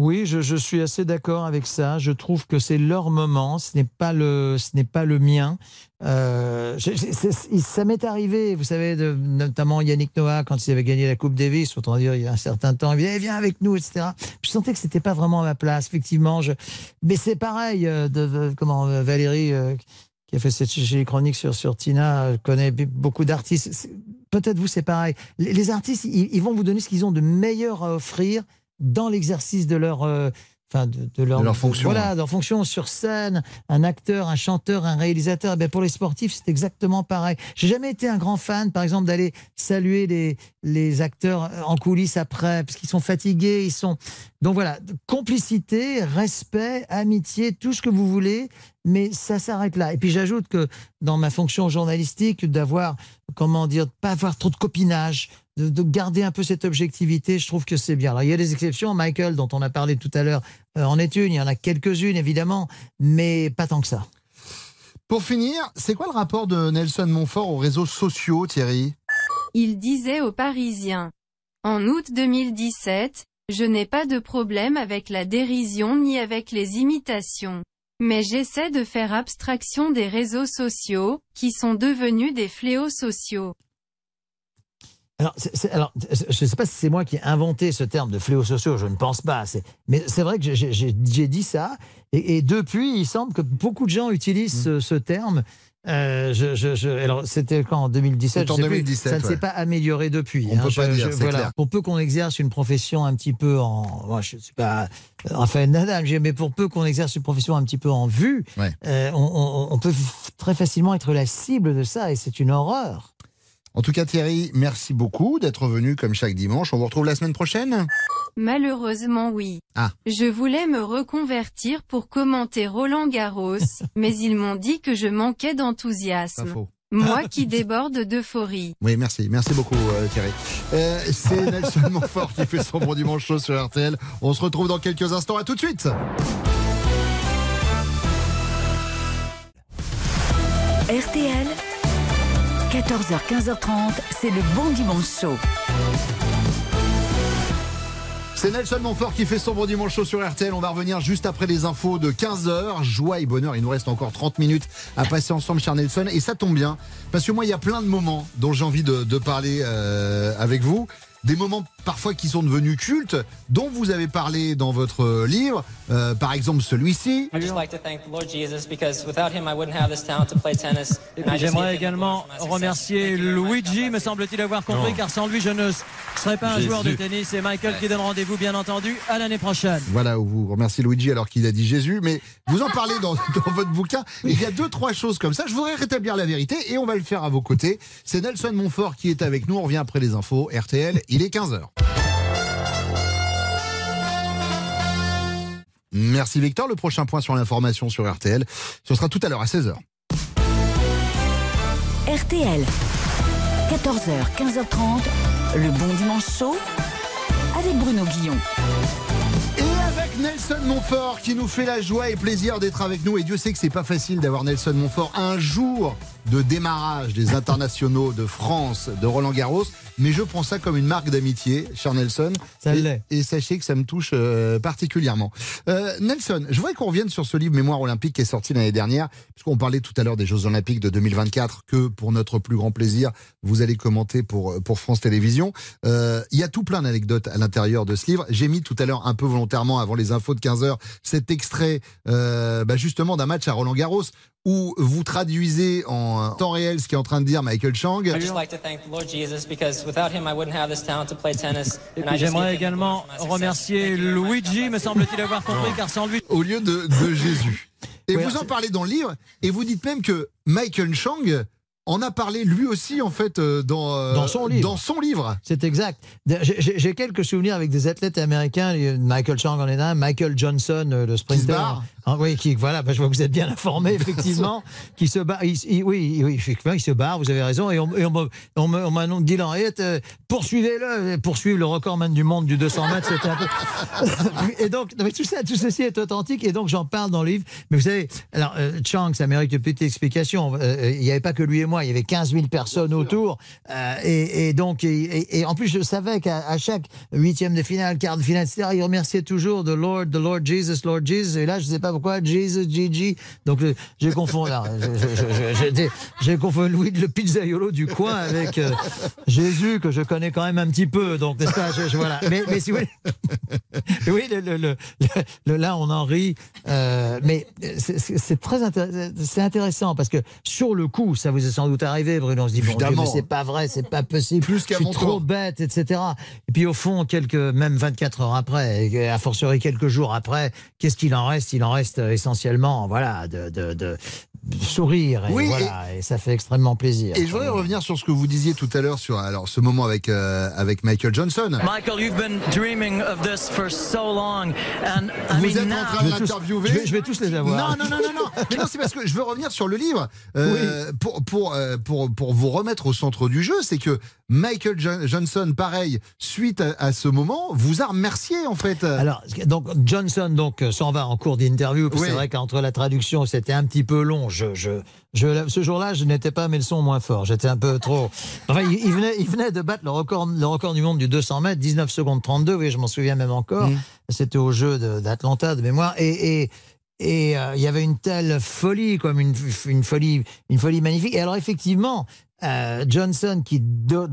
Oui, je, suis assez d'accord avec ça. Je trouve que c'est leur moment, ce n'est pas le, ce n'est pas le mien. Euh, ça m'est arrivé, vous savez, notamment Yannick Noah quand il avait gagné la Coupe Davis, autant dire il y a un certain temps, il disait Eh, viens avec nous, etc. Je sentais que c'était pas vraiment ma place, effectivement. Je... Mais c'est pareil, euh, de, comment euh, Valérie. euh, qui a fait cette chroniques sur, Tina, connaît beaucoup d'artistes. Peut-être vous, c'est pareil. Les, artistes, ils vont vous donner ce qu'ils ont de meilleur à offrir dans l'exercice de leur, euh, enfin, de, de leur, De leur fonction, Voilà, hein. leur fonction sur scène. Un acteur, un chanteur, un réalisateur. Ben pour les sportifs, c'est exactement pareil. J'ai jamais été un grand fan, par exemple, d'aller saluer les, les acteurs en coulisses après, parce qu'ils sont fatigués, ils sont. Donc voilà, complicité, respect, amitié, tout ce que vous voulez, mais ça s'arrête là. Et puis j'ajoute que dans ma fonction journalistique, d'avoir, comment dire, de pas avoir trop de copinage, de, de garder un peu cette objectivité, je trouve que c'est bien. Alors il y a des exceptions, Michael, dont on a parlé tout à l'heure, euh, en est une, il y en a quelques-unes évidemment, mais pas tant que ça. Pour finir, c'est quoi le rapport de Nelson Montfort aux réseaux sociaux, Thierry? Il disait aux Parisiens. En août 2017, je n'ai pas de problème avec la dérision ni avec les imitations. Mais j'essaie de faire abstraction des réseaux sociaux, qui sont devenus des fléaux sociaux. Alors, je ne sais pas si c'est moi qui ai inventé ce terme de fléaux sociaux, je ne pense pas. Mais c'est vrai que j'ai- dit ça, et, et depuis, il semble que beaucoup de gens utilisent ce, ce terme. Euh, je, je- je- alors, c'était quand en 2017 C'est en je sais plus. 2017, Ça ne s'est ouais. pas amélioré depuis. hein. On peut pas dire, voilà. clair. Pour peu qu'on exerce une profession un petit peu en, moi, je sais pas Raphaël Nadal, mais pour peu qu'on exerce une profession un petit peu en vue, Ouais. euh, on, on- on peut très facilement être la cible de ça, et c'est une horreur. En tout cas, Thierry, merci beaucoup d'être venu comme chaque dimanche. On vous retrouve la semaine prochaine? Malheureusement oui. Ah. Je voulais me reconvertir pour commenter Roland Garros, mais ils m'ont dit que je manquais d'enthousiasme. Moi qui déborde d'euphorie. Oui, merci. Merci beaucoup, euh, Thierry. Euh, c'est Nelson Montfort qui fait son bon dimanche chaud sur RTL. On se retrouve dans quelques instants. À tout de suite. RTL, 14h, 15h30, c'est le bon dimanche chaud. C'est Nelson Montfort qui fait son bon dimanche chaud sur RTL. On va revenir juste après les infos de 15h. Joie et bonheur. Il nous reste encore 30 minutes à passer ensemble, cher Nelson. Et ça tombe bien. Parce que moi, il y a plein de moments dont j'ai envie de, de parler euh, avec vous. Des moments parfois qui sont devenus cultes, dont vous avez parlé dans votre livre. Euh, par exemple, celui-ci. I'd just like to thank the Lord Jesus because without him I wouldn't have this talent to play tennis. Et And I puis just j'aimerais également remercier Luigi, me semble-t-il avoir compris, Non. car sans lui je ne serais pas un Jésus. joueur de tennis. C'est Michael qui donne rendez-vous, bien entendu, à l'année prochaine. Voilà, où vous remerciez Luigi alors qu'il a dit Jésus, mais vous en parlez dans, dans votre bouquin. Et il y a deux, trois choses comme ça. Je voudrais rétablir la vérité et on va le faire à vos côtés. C'est Nelson Montfort qui est avec nous. On revient après les infos. RTL, il est 15h. Merci Victor. Le prochain point sur l'information sur RTL, ce sera tout à l'heure à 16h. RTL, 14h, 15h30, le bon dimanche chaud avec Bruno Guillon. Et avec Nelson Montfort qui nous fait la joie et plaisir d'être avec nous. Et Dieu sait que c'est pas facile d'avoir Nelson Montfort un jour de démarrage des internationaux de France, de Roland Garros, mais je prends ça comme une marque d'amitié, cher Nelson. Ça et, l'est. et sachez que ça me touche euh, particulièrement. Euh, Nelson, je voudrais qu'on revienne sur ce livre Mémoire olympique qui est sorti l'année dernière, puisqu'on parlait tout à l'heure des Jeux olympiques de 2024, que pour notre plus grand plaisir, vous allez commenter pour, pour France Télévisions. Euh, Il y a tout plein d'anecdotes à l'intérieur de ce livre. J'ai mis tout à l'heure un peu volontairement avant les infos de 15h cet extrait euh, bah, justement d'un match à Roland Garros où vous traduisez en temps réel ce qu'est en train de dire Michael Chang. I'd just like to thank the Lord Jesus because without him I wouldn't have this talent to play tennis. Et And I puis just j'aimerais également remercier Luigi, me semble-t-il avoir compris, car sans lui. Au lieu de, de Jésus. Et vous en parlez dans le livre, et vous dites même que Michael Chang en a parlé lui aussi, en fait, euh, dans, euh, Dans son livre. Dans son livre. C'est exact. J'ai- quelques souvenirs avec des athlètes américains. Michael Chang en est un, Michael Johnson, euh, le sprinter. Ah, oui, qui, voilà, bah, je vois que vous êtes bien informé, effectivement. qui se barre. il- il- oui, oui, effectivement, il se barre, vous avez raison. Et on, et on, me- on on m'a dit l'Henriette, euh, poursuivez-le, poursuivre le recordman du monde du 200 mètres, c'était un peu. et donc, non, mais tout ça, tout ceci est authentique, et donc j'en parle dans le livre. Mais vous savez, alors, euh, Chang, ça mérite une petite explication. Euh, Il n'y avait pas que lui et moi, il y avait 15 000 personnes autour. Et, et donc, et, en plus, je savais qu'à chaque huitième de finale, quart de finale, etc., il remerciait toujours de Lord, the Lord Jesus, Lord Jesus. Et là, je ne sais pas pourquoi, Jesus, Gigi. Donc, euh, j'ai confondu, j'ai- confondu Louis le pizzaiolo du coin avec euh, Jésus, que je connais quand même un petit peu. Donc, je- je- voilà. Mais, mais si vous voulez, oui, le, le- le- le- le- là, on en rit. euh, mais c'est- très intéressant, c'est intéressant parce que sur le coup, ça vous est sans doute arrivé, Bruno. On se dit, bon, c'est pas vrai, c'est pas possible. Plus je suis trop bête, etc. Et puis au fond, quelques, même 24 heures après, et a fortiori quelques jours après, qu'est-ce qu'il en reste? Il en reste euh, essentiellement, voilà, de, de sourire. Et Oui, voilà, et... ça fait extrêmement plaisir. Et je voudrais revenir sur ce que vous disiez tout à l'heure sur alors ce moment avec euh, avec Michael Johnson. Michael, you've been dreaming of this for so long, and I Vous mean êtes en train de Je vais tous- l'interviewer. je vais- je vais tous les avoir. Non, non, non, non, non. Mais non, c'est parce que je veux revenir sur le livre euh, pour pour, euh, pour pour vous remettre au centre du jeu. C'est que Michael Jo- Johnson, pareil, suite à, à ce moment, vous a remercié en fait. Alors, donc Johnson donc s'en va en cours d'interview. Oui. C'est vrai qu'entre la traduction, c'était un petit peu long. Je, je, je, ce jour-là, je n'étais pas à mes leçons moins fort. J'étais un peu trop. Enfin, il, il venait, il venait de battre le record, le record du monde du 200 mètres, 19 secondes 32. Oui, je m'en souviens même encore. Mm. C'était au jeu d'Atlanta de, mémoire. Et, et, et euh, il y avait une telle folie, comme une, une folie, une folie magnifique. Et alors effectivement, euh, Johnson, qui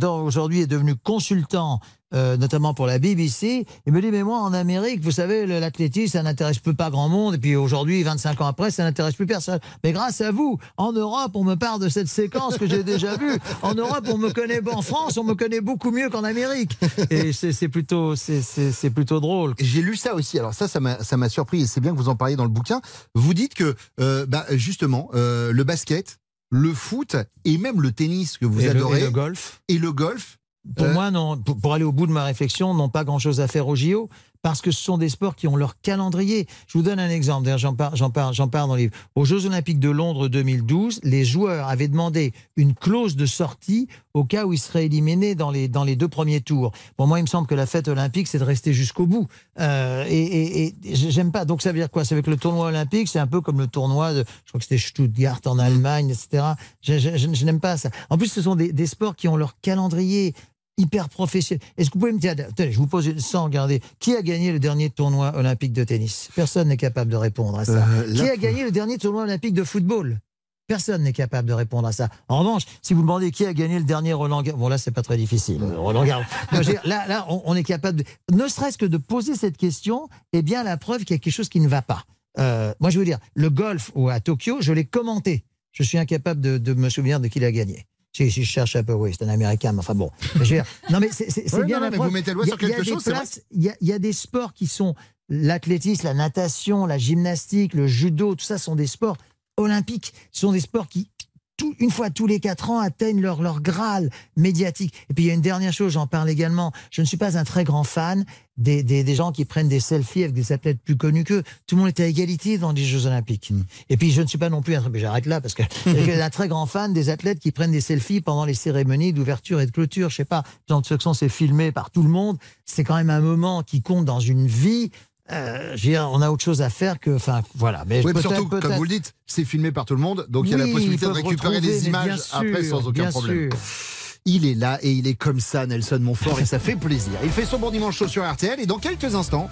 aujourd'hui est devenu consultant, euh, notamment pour la BBC, il me dit mais moi en Amérique, vous savez, l'athlétisme ça n'intéresse plus pas grand monde. Et puis aujourd'hui, 25 ans après, ça n'intéresse plus personne. Mais grâce à vous, en Europe, on me parle de cette séquence que j'ai déjà vue. En Europe, on me connaît, en France, on me connaît beaucoup mieux qu'en Amérique. Et c'est plutôt, plutôt drôle. J'ai lu ça aussi. Alors ça, ça m'a surpris. Et c'est bien que vous en parliez dans le bouquin. Vous dites que euh, bah, justement le basket, le foot et même le tennis que vous Et le- adorez et le golf. Et le golf. Pour Euh, moi, non, pour, pour aller au bout de ma réflexion, n'ont pas grand-chose à faire au JO, parce que ce sont des sports qui ont leur calendrier. Je vous donne un exemple, d'ailleurs j'en parle, j'en parle, dans le livre. Aux Jeux Olympiques de Londres 2012, les joueurs avaient demandé une clause de sortie au cas où ils seraient éliminés dans les, dans les deux premiers tours. Bon, moi, il me semble que la fête olympique, c'est de rester jusqu'au bout. Euh, et, et, et j'aime pas. Donc ça veut dire quoi? Ça veut dire que le tournoi olympique, c'est un peu comme le tournoi de, je crois que c'était Stuttgart en Allemagne, etc. Je, n'aime pas ça. En plus, ce sont des sports qui ont leur calendrier hyper professionnel. Est-ce que vous pouvez me dire, attendez, je vous pose une- sans regarder, qui a gagné le dernier tournoi olympique de tennis? Personne n'est capable de répondre à ça. Euh, qui a gagné le dernier tournoi olympique de football? Personne n'est capable de répondre à ça. En revanche, si vous demandez qui a gagné le dernier Roland Garros, bon là c'est pas très difficile. euh, Roland Garros. Là, là, on, on est capable, de, ne serait-ce que de poser cette question, est bien la preuve qu'il y a quelque chose qui ne va pas. Euh, moi, je veux dire, le golf ou à Tokyo, je l'ai commenté. Je suis incapable de, de me souvenir de qui l'a gagné. Si, si je cherche un peu, oui, c'est un Américain, mais enfin bon. Je veux dire, non, mais c'est bien non, la mais vous mettez le doigt sur quelque chose, Il y, y a des sports qui sont l'athlétisme, la natation, la gymnastique, le judo, tout ça sont des sports olympiques. Ce sont des sports qui, tout- une fois tous les quatre ans, atteignent leur, leur graal médiatique. Et puis il y a une dernière chose, j'en parle également. Je ne suis pas un très grand fan des, des, des gens qui prennent des selfies avec des athlètes plus connus qu'eux. Tout le monde est à égalité dans les Jeux Olympiques. Et puis je ne suis pas non plus un, j'arrête là parce que un très grand fan des athlètes qui prennent des selfies pendant les cérémonies d'ouverture et de clôture. Je sais pas, de toute façon c'est filmé par tout le monde. C'est quand même un moment qui compte dans une vie. Euh, je veux dire, on a autre chose à faire que. Enfin, voilà. Mais Oui, surtout, comme vous le dites, c'est filmé par tout le monde, donc il y a la possibilité de récupérer les mais images après sans aucun bien problème. sûr. Il est là et il est comme ça, Nelson Montfort, et ça fait plaisir. Il fait son bon dimanche chaud sur RTL, et dans quelques instants,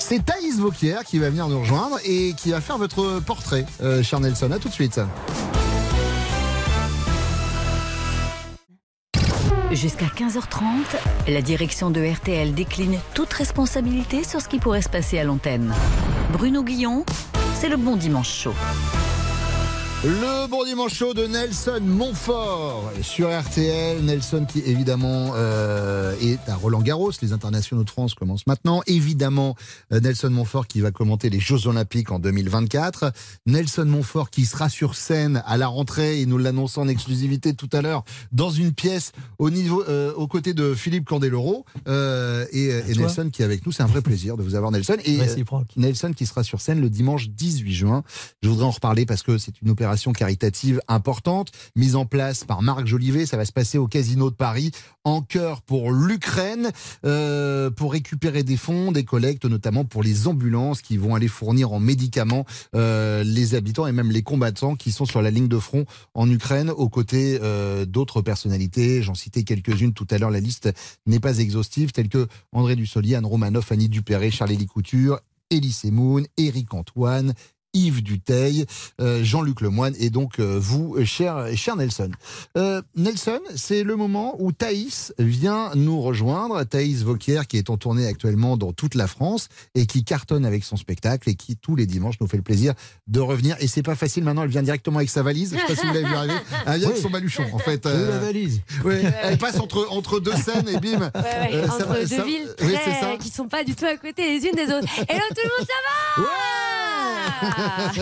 c'est Thaïs Vauquier qui va venir nous rejoindre et qui va faire votre portrait, euh, cher Nelson. À tout de suite. Jusqu'à 15h30, la direction de RTL décline toute responsabilité sur ce qui pourrait se passer à l'antenne. Bruno Guillon, c'est le bon dimanche chaud. Le bon dimanche chaud de Nelson Montfort sur RTL. Nelson qui évidemment euh, est à Roland Garros. Les internationaux de France commencent maintenant. Évidemment, euh, Nelson Montfort qui va commenter les Jeux Olympiques en 2024. Nelson Montfort qui sera sur scène à la rentrée. Il nous l'annonce en exclusivité tout à l'heure dans une pièce au niveau, euh, aux côtés de Philippe Candeloro euh, et, et. Nelson qui est avec nous. C'est un vrai plaisir de vous avoir Nelson et. Nelson qui sera sur scène le dimanche 18 juin. Je voudrais en reparler parce que c'est une opération caritative importante mise en place par Marc Jolivet. Ça va se passer au Casino de Paris en cœur pour l'Ukraine euh, pour récupérer des fonds, des collectes notamment pour les ambulances qui vont aller fournir en médicaments euh, les habitants et même les combattants qui sont sur la ligne de front en Ukraine aux côtés euh, d'autres personnalités. J'en citais quelques-unes tout à l'heure. La liste n'est pas exhaustive, telles que André Dussolier, Anne Romanoff, Annie Dupéré, Charlie Couture, Elise Moon, Éric Antoine, Yves Duteil, euh, Jean-Luc Lemoine et donc euh, vous, euh, cher, cher Nelson. Euh, Nelson, c'est le moment où Thaïs vient nous rejoindre. Thaïs Vauquier qui est en tournée actuellement dans toute la France et qui cartonne avec son spectacle et qui tous les dimanches nous fait le plaisir de revenir. Et c'est pas facile maintenant, elle vient directement avec sa valise. Je sais pas si vous l'avez vu arriver. Elle vient avec son baluchon en fait. Euh, la valise. ouais, elle passe entre, entre deux scènes et bim. Ouais, ouais, Euh, ça entre deux ça- villes très- qui sont pas du tout à côté les unes des autres. Et là, tout le monde, ça va? Ah,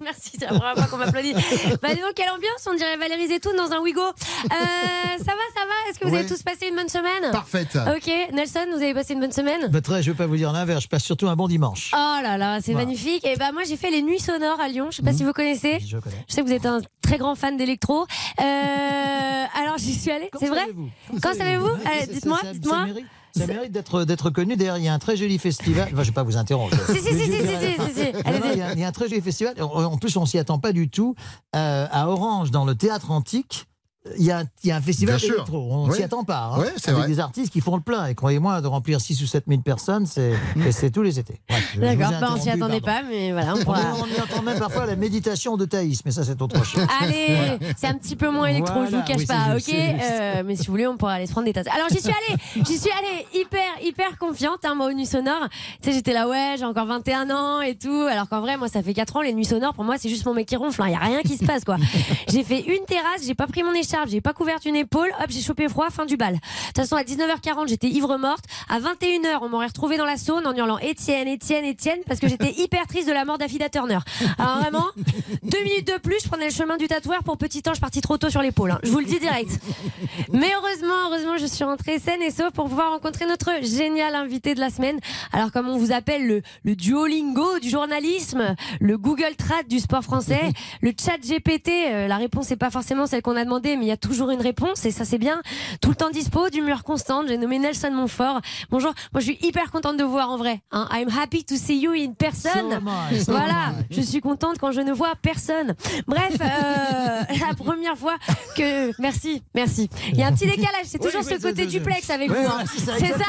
Merci, c'est la première fois qu'on m'applaudit. Bah dis donc, quelle ambiance, on dirait Valérie Zetoun dans un Wigo. Euh, ça va, ça va Est-ce que vous Ouais. avez tous passé une bonne semaine Parfaite. Ok, Nelson, vous avez passé une bonne semaine Bah, très, je vais pas vous dire l'inverse, je passe surtout un bon dimanche. Oh là là, c'est Voilà. magnifique. Et bah moi j'ai fait les nuits sonores à Lyon. Je sais pas Mhm. si vous connaissez. Je connais. Je sais que vous êtes un très grand fan d'électro. Euh, alors j'y suis allée. C'est vrai Quand savez-vous Euh, c'est- Dites-moi, dites-moi. Ça mérite d'être d'être connu. D'ailleurs, il y a un très joli festival. Enfin, je vais pas vous interrompre. Si, si, si, Mais je si, dirais- si, si, si, Non, non, allez-y. Il y, a- il y a un très joli festival. En en plus, on s'y attend pas du tout. Euh, à Orange, dans le théâtre antique. Il y, a, il y a un festival Bien sûr. électro. On Oui. s'y attend pas. hein. C'est avec vrai. des artistes qui font le plein. Et croyez-moi, de remplir 6 ou 7 000 personnes, c'est tous les étés. Ouais, vous D'accord, bah, on s'y attendait pardon. pas, mais voilà, on On, pourra. on y entend même parfois la méditation de Thaïs, mais ça, c'est autre chose. Allez, c'est un petit peu moins électro, je vous Voilà, cache oui, pas, ok. Euh, Mais si vous voulez, on pourra aller se prendre des tasses. Alors j'y suis allée, j'y suis allée hyper, hyper confiante, hein, moi, aux nuits sonores. Tu sais, j'étais là, ouais, j'ai encore 21 ans et tout. Alors qu'en vrai, moi, ça fait 4 ans, les nuits sonores, pour moi, c'est juste mon mec qui ronfle, il y a rien qui se passe, quoi. J'ai fait une terrasse, j'ai pas pris mon écharpe, j'ai pas couvert une épaule, hop, j'ai chopé froid, fin du bal. De toute façon, à 19h40, j'étais ivre morte. À 21h, on m'aurait retrouvé dans la Saône en hurlant Étienne, Étienne, Étienne, parce que j'étais hyper triste de la mort d'Affida Turner. Alors vraiment, deux minutes de plus, je prenais le chemin du tatoueur pour petit ange parti trop tôt sur l'épaule. hein. Je vous le dis direct. Mais heureusement, heureusement, je suis rentrée saine et sauf pour pouvoir rencontrer notre génial invité de la semaine. Alors, comme on vous appelle le, le Duolingo du journalisme, le Google Trad du sport français, le chat GPT, euh, la réponse n'est pas forcément celle qu'on a demandé, mais il y a toujours une réponse et ça c'est bien. Tout le temps dispo, d'humeur constante. J'ai nommé Nelson Montfort. Bonjour, moi je suis hyper contente de vous voir en vrai. hein. I'm happy to see you in person. So am I, so voilà, je suis contente quand je ne vois personne. Bref, euh, la première fois que. Merci, merci. Il y a un petit décalage, c'est toujours oui, ce côté duplex avec vous. hein. c'est ça, C'est ça.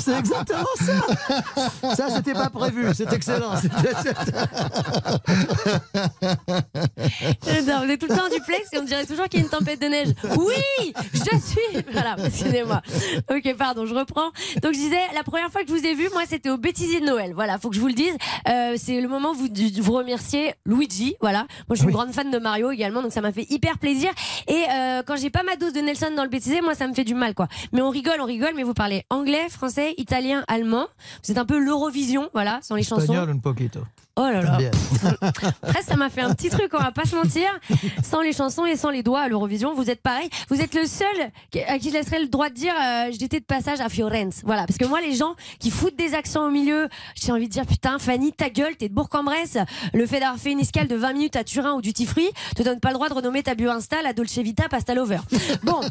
C'est exactement ça. Ça, c'était pas prévu. C'est excellent. Vous êtes tout le temps en duplex et on dirait toujours qu'il y a une tempête de neige. Oui, je suis. Voilà, excusez-moi. Ok, pardon, je reprends. Donc je disais, la première fois que je vous ai vu, moi, c'était au bêtisier de Noël. Voilà, faut que je vous le dise. Euh, c'est le moment où vous, vous remerciez Luigi. Voilà, moi, je suis une grande fan de Mario également, donc ça m'a fait hyper plaisir. Et euh, quand j'ai pas ma dose de Nelson dans le bêtisier, moi, ça me fait du mal, quoi. Mais on rigole, on rigole, mais vous parlez anglais, français, italien, allemand. Vous êtes un peu l'Eurovision, voilà, sans les chansons. Oh là là. Après, ça m'a fait un petit truc, on va pas se mentir. Sans les chansons et sans les doigts à l'Eurovision, vous êtes pareil. Vous êtes le seul à qui je laisserai le droit de dire euh, j'étais de passage à Firenze. Voilà, parce que moi, les gens qui foutent des accents au milieu, j'ai envie de dire putain, Fanny, ta gueule, t'es de Bourg-en-Bresse. Le fait d'avoir fait une escale de 20 minutes à Turin ou Duty Free te donne pas le droit de renommer ta bio Insta la Dolce Vita Pasta Lover. Bon.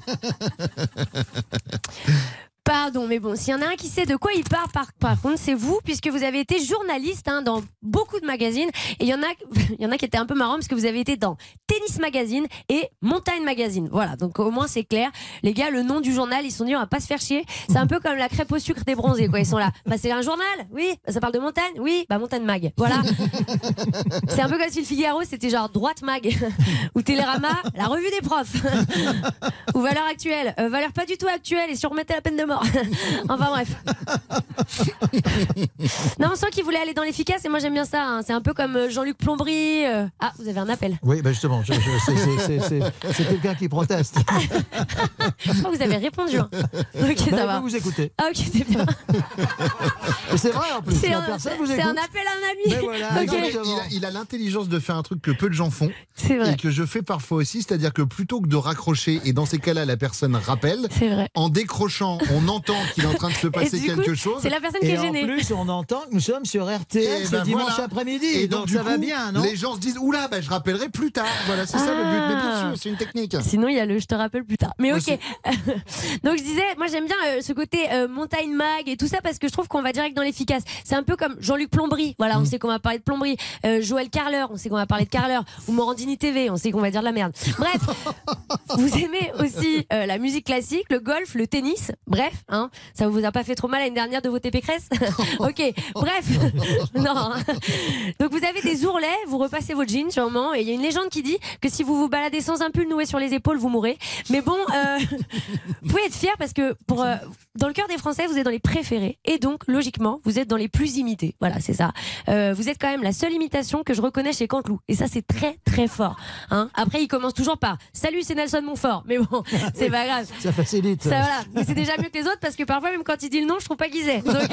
Pardon, mais bon, s'il y en a un qui sait de quoi il parle, par, par contre, c'est vous, puisque vous avez été journaliste hein, dans beaucoup de magazines. Et il y, en a, il y en a qui étaient un peu marrants, parce que vous avez été dans Tennis Magazine et Montagne Magazine. Voilà, donc au moins c'est clair. Les gars, le nom du journal, ils se sont dit, on va pas se faire chier. C'est un peu comme la crêpe au sucre des bronzés, quoi. Ils sont là. Bah, c'est un journal Oui. Bah, ça parle de montagne Oui. Bah, Montagne Mag. Voilà. c'est un peu comme si le Figaro, c'était genre Droite Mag. Ou Télérama, la revue des profs. Ou Valeur Actuelle. Euh, valeur pas du tout actuelle et si on remettait la peine de mort. enfin bref. non, on sent qu'il voulait aller dans l'efficace et moi j'aime bien ça. hein. C'est un peu comme euh, Jean-Luc Plombery. euh. Ah, vous avez un appel. Oui, bah justement, c'est- quelqu'un qui proteste. Je crois que vous avez répondu. hein. Ok, ça Bah, va. Vous écoutez. Ah, ok, c'est bien. C'est vrai en plus. C'est un, appel à un ami. Voilà, il a- il a l'intelligence de faire un truc que peu de gens font C'est vrai. et que je fais parfois aussi, c'est-à-dire que plutôt que de raccrocher et dans ces cas-là la personne rappelle, C'est vrai. en décrochant, on entend qu'il est en train de se passer coup, quelque chose. c'est la personne qui Et est en gênée. plus, on entend que nous sommes sur RTL Et ce ben dimanche voilà. après-midi. Et donc, ça va bien, non Les gens se disent oula, bah, je rappellerai plus tard. Voilà, c'est ça le but. Mais bien Ah. sûr, c'est une technique. Sinon, il y a le je te rappelle plus tard. Mais ok. Donc, je disais, moi, j'aime bien euh, ce côté euh, montagne mag et tout ça parce que je trouve qu'on va direct dans l'efficace. C'est un peu comme Jean-Luc Plombery. Voilà, Mm. on sait qu'on va parler de plomberie. Euh, Joël Carler, on sait qu'on va parler de Carler. Ou Morandini TV, on sait qu'on va dire de la merde. Bref, vous aimez aussi euh, la musique classique, le golf, le tennis. Bref, hein, ça vous a pas fait trop mal l'année dernière de voter Pécresse Ok, bref. non. hein. Donc vous avez des ourlets, vous repassez votre jean sûrement, et il y a une légende qui dit que si vous vous baladez sans un pull noué sur les épaules, vous mourrez. Mais bon, euh, vous pouvez être fier parce que pour, euh, dans le cœur des Français, vous êtes dans les préférés, et donc logiquement, vous êtes dans les plus imités. Voilà, c'est ça. Euh, vous êtes quand même la seule imitation que je reconnais chez Canteloup, et ça c'est très très fort. Hein Après, il commence toujours par Salut, c'est Nelson Montfort, mais bon, c'est pas grave. Ça facilite. Ça, voilà. Mais c'est déjà mieux que les autres parce que parfois, même quand il dit le nom, je trouve pas qu'il sait. Donc, euh,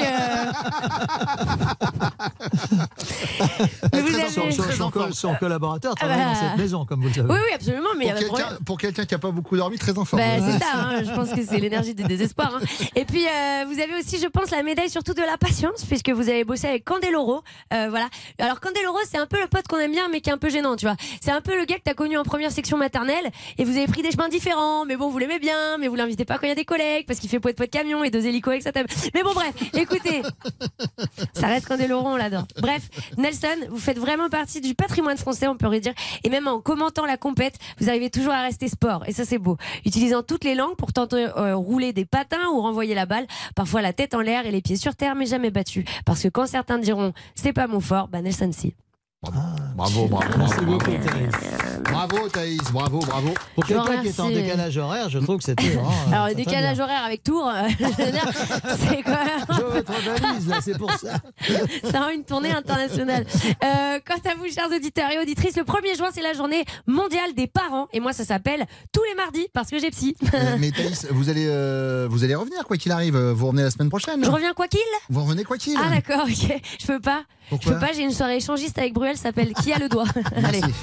Mais vous avez- Son, son- son collaborateur Ah travaille bah. dans cette maison, comme vous le savez. Oui, oui, absolument, mais il y Pour quelqu'un, problème. pour quelqu'un qui n'a pas beaucoup dormi, très en forme. Bah, c'est ça, hein, je pense que c'est l'énergie du désespoir. hein. Et puis, euh, vous avez aussi, je pense, la médaille surtout de la patience, puisque vous avez bossé avec Candeloro. Euh, voilà. Alors, Candeloro, c'est un peu le pote qu'on aime bien, mais qui est un peu gênant, tu vois. C'est un peu le gars que t'as connu en première section maternelle, et vous avez pris des chemins différents, mais bon, vous l'aimez bien, mais vous l'invitez pas quand il y a des collègues, parce qu'il fait poète poète camion et deux hélicos avec sa table. Mais bon, bref, écoutez, ça reste Candeloro, on l'adore. Bref, Nelson, vous faites vraiment partie du patrimoine français, on pourrait dire. Et même en commentant la compète, vous arrivez toujours à rester sport. Et ça, c'est beau. Utilisant toutes les langues pour tenter euh, rouler des patins ou renvoyer la balle. Parfois la tête en l'air et les pieds sur terre, mais jamais battu. Parce que quand certains diront c'est pas mon fort, bah Nelson si. Bravo, bravo, Merci bravo. beaucoup, Thaïs. Bravo, Thaïs, bravo, bravo. Pour Je quelqu'un qui est en remercie. décalage horaire, je trouve que c'était. euh, Alors le très, très décalage horaire avec Tours, euh, je veux dire, c'est quand même. Je vois votre valise, là, c'est pour ça. Ça rend une tournée internationale. Euh, quant à vous, chers auditeurs et auditrices, le 1er juin, c'est la journée mondiale des parents. Et moi, ça s'appelle tous les mardis parce que j'ai psy. Euh, Mais Thaïs, vous allez, euh, vous allez revenir, quoi qu'il arrive. Vous revenez la semaine prochaine. Je reviens quoi qu'il? Vous revenez quoi qu'il. Ah d'accord, ok. Je peux pas. Pourquoi je peux pas, j'ai une soirée échangiste avec Bruel, ça s'appelle Qui a le doigt Allez. Merci,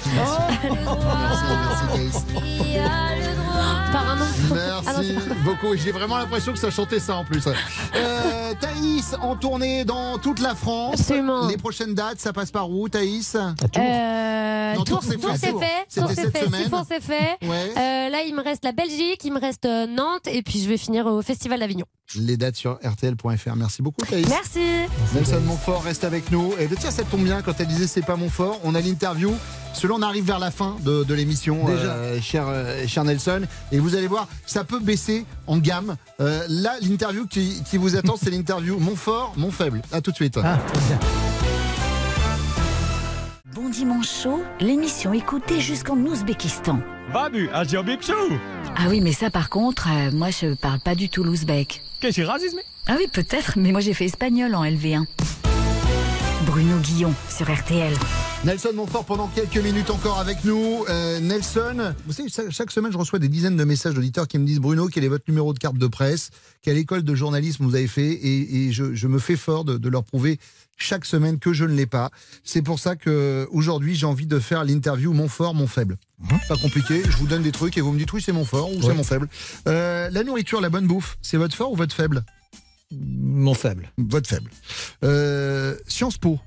merci, Thaïs. Par un. Ah non, Merci c'est pas- beaucoup. J'ai vraiment l'impression que ça chantait ça en plus. Euh, Thaïs en tournée dans toute la France. Absolument. Les prochaines dates, ça passe par où, Thaïs? Euh, Non, Tours, c'est Tours, fait. Tours, c'est fait. Siffon, c'est fait. Ouais. Euh, là, il me reste la Belgique, il me reste euh, Nantes, et puis je vais finir au Festival d'Avignon. Les dates sur RTL.fr. Merci beaucoup, Thaïs. Merci. Nelson Montfort reste avec nous. Et tiens, ça tombe bien quand elle disait c'est pas Montfort. On a l'interview. Selon on arrive vers la fin de, de l'émission, euh, cher, euh, cher Nelson. Et vous allez voir, ça peut baisser en gamme. Euh, là, l'interview qui, qui vous attend, c'est l'interview Montfort, Mont faible. À tout de suite. Ah. Bon dimanche chaud, l'émission écoutée jusqu'en Ouzbékistan. Babu. Ah oui, mais ça par contre, euh, moi je parle pas du tout l'ouzbek. Ah oui, peut-être, mais moi j'ai fait espagnol en LV1. Bruno Guillon sur RTL. Nelson Montfort pendant quelques minutes encore avec nous. Euh, Nelson, vous savez, chaque- semaine je reçois des dizaines de messages d'auditeurs qui me disent Bruno, quel est votre numéro de carte de presse? Quelle école de journalisme vous avez fait? Et, et je, je me fais fort de, de leur prouver chaque semaine que je ne l'ai pas. C'est pour ça que aujourd'hui j'ai envie de faire l'interview Mon fort, mon faible. Pas compliqué, je vous donne des trucs et vous me dites oui c'est mon fort ou c'est mon faible. Euh, la nourriture, la bonne bouffe, c'est votre fort ou votre faible? Mon faible. Votre faible. Euh, Sciences Po.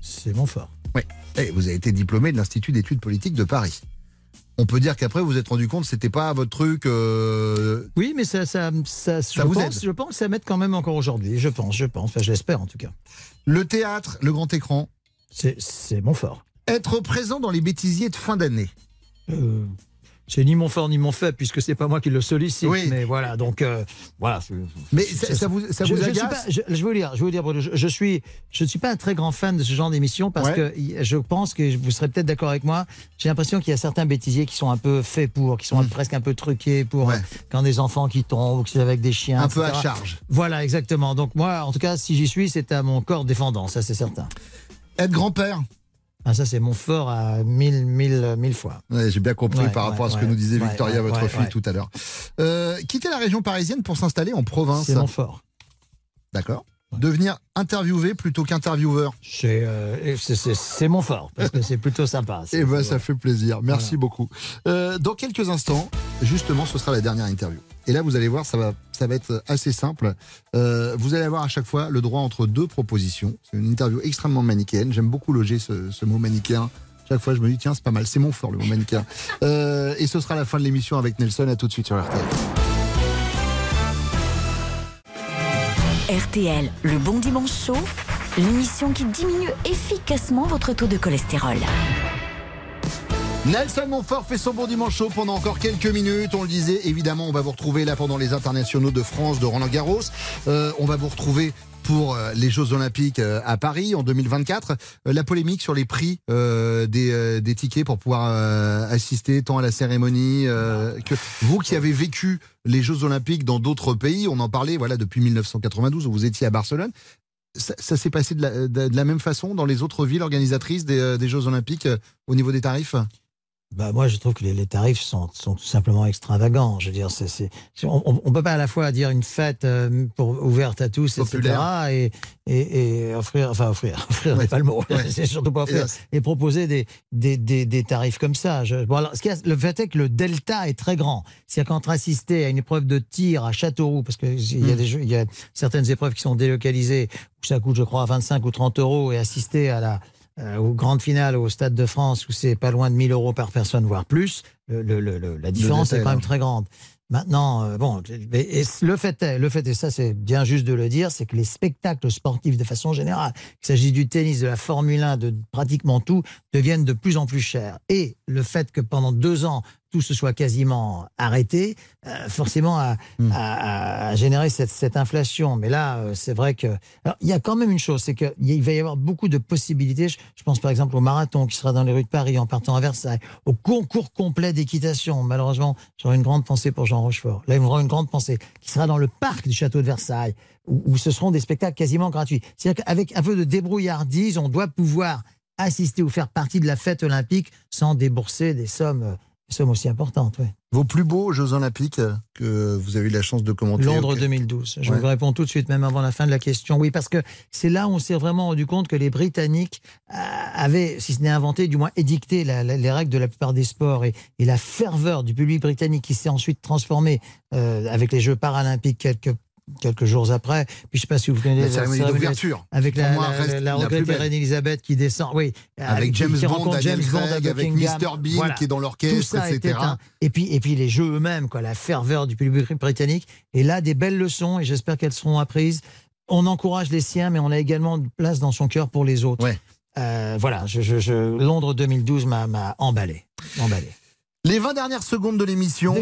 C'est mon fort. Oui. Eh, vous avez été diplômé de l'Institut d'études politiques de Paris. on peut dire qu'après vous vous êtes rendu compte que c'était pas votre truc. euh, Oui, mais ça, ça, ça, je, vous pense, aide. je pense que ça m'aide quand même encore aujourd'hui. Je pense, je pense. Enfin, je l'espère en tout cas. Le théâtre, le grand écran. C'est mon fort. Être présent dans les bêtisiers de fin d'année. Euh, c'est ni mon fort ni mon faible puisque c'est pas moi qui le sollicite. Oui. Mais voilà, donc euh, voilà. Mais ça- ça vous- ça je, vous je suis agace pas- je, je vous dire, je dire, Bruno, je, je suis, je ne suis pas un très grand fan de ce genre d'émission parce Ouais. que je pense que vous serez peut-être d'accord avec moi. J'ai l'impression qu'il y a certains bêtisiers qui sont un peu faits pour, qui sont Hmm. presque un peu truqués pour euh, quand des enfants qui tombent ou que c'est avec des chiens. Un peu à charge. Voilà, exactement. Donc moi, en tout cas, si j'y suis, c'est à mon corps défendant, ça c'est certain. Être grand-père. Ah, ça c'est mon fort à mille, mille, mille fois. Ouais, J'ai bien compris Ouais, par rapport ouais, à ce que nous disait Victoria, votre fille, tout à l'heure. Euh, quitter la région parisienne pour s'installer en province. C'est mon fort. D'accord. Devenir interviewé plutôt qu'intervieweur. C'est euh, c'est- mon fort parce que c'est plutôt sympa. Eh ben, ça fait plaisir. Merci beaucoup. Euh, dans quelques instants, justement, ce sera la dernière interview. Et là, vous allez voir, ça va, ça va être assez simple. Euh, vous allez avoir à chaque fois le droit entre deux propositions. C'est une interview extrêmement manichéenne. J'aime beaucoup loger ce, ce mot manichéen. Chaque fois, je me dis, tiens, c'est pas mal. C'est mon fort, le mot manichéen. Euh, et ce sera la fin de l'émission avec Nelson. À tout de suite sur RTL. RTL, le bon dimanche chaud, l'émission qui diminue efficacement votre taux de cholestérol. Nelson Montfort fait son bon dimanche chaud pendant encore quelques minutes. On le disait, évidemment, on va vous retrouver là pendant les internationaux de France de Roland Garros. Euh, on va vous retrouver pour euh, les Jeux Olympiques euh, à Paris en 2024. Euh, la polémique sur les prix des, tickets pour pouvoir assister tant à la cérémonie que vous qui avez vécu les Jeux Olympiques dans d'autres pays, on en parlait voilà depuis 1992 où vous étiez à Barcelone. Ça, s'est passé de la, même façon dans les autres villes organisatrices des, Jeux Olympiques au niveau des tarifs? Bah moi, je trouve que les, les tarifs sont, sont tout simplement extravagants. Je veux dire, c'est, c'est- on, on peut pas à la fois dire une fête euh, pour, ouverte à tous, Populaire. etc., et, et, et offrir, enfin offrir, offrir n'est pas le mot, Ouais. c'est surtout pas offrir, et proposer des, des, des, des tarifs comme ça. Je, bon, alors, ce a- le fait est que le delta est très grand. C'est-à-dire qu'entre assister à une épreuve de tir à Châteauroux, parce qu'il y, a Mm. des jeux- il y a certaines épreuves qui sont délocalisées, où ça coûte, je crois, 25 ou 30 euros, et assister à la aux grandes finales au Stade de France où c'est pas loin de 1000 euros par personne, voire plus, le, le- le- la différence est quand même très grande. Maintenant, euh, bon, et le fait est, le fait est, ça c'est bien juste de le dire, c'est que les spectacles sportifs de façon générale, qu'il s'agisse du tennis, de la Formule 1, de pratiquement tout, deviennent de plus en plus chers. Et le fait que pendant deux ans, tout se soit quasiment arrêté, euh, forcément a, a- a généré cette, cette inflation. Mais là, euh, c'est vrai que... Alors, il y a quand même une chose, c'est qu'il va y avoir beaucoup de possibilités. Je, je pense par exemple au marathon qui sera dans les rues de Paris en partant à Versailles, au concours complet d'équitation. Malheureusement, j'aurais une grande pensée pour Jean Rochefort. Là, il rend une grande pensée, qui sera dans le parc du château de Versailles, où, où ce seront des spectacles quasiment gratuits. C'est-à-dire qu'avec un peu de débrouillardise, on doit pouvoir assister ou faire partie de la fête olympique sans débourser des sommes, euh, sommes aussi importantes. ouais. Vos plus beaux Jeux Olympiques euh, que vous avez eu la chance de commenter Londres ok. 2012. Je Ouais. vous réponds tout de suite, même avant la fin de la question. Oui, parce que c'est là où on s'est vraiment rendu compte que les Britanniques euh, avaient, si ce n'est inventé, du moins édicté la- la- les règles de la plupart des sports et, et la ferveur du public britannique qui s'est ensuite transformée euh, avec les Jeux paralympiques quelques quelques jours après. Puis je ne sais pas si vous connaissez La cérémonie d'ouverture, avec la, moi, la- la regrettée reine Elisabeth qui descend. Oui, Avec qui- James qui Bond, James Bond Craig, avec. Mr. Bean qui est dans l'orchestre, etc. un- et puis, et puis les jeux eux-mêmes, quoi, la ferveur du public britannique. Et là, des belles leçons, et j'espère qu'elles seront apprises. On encourage les siens, mais on a également de place dans son cœur pour les autres. Euh, voilà, je, je- je- Londres 2012 m'a m'a emballé. emballé. Les 20 dernières secondes de l'émission,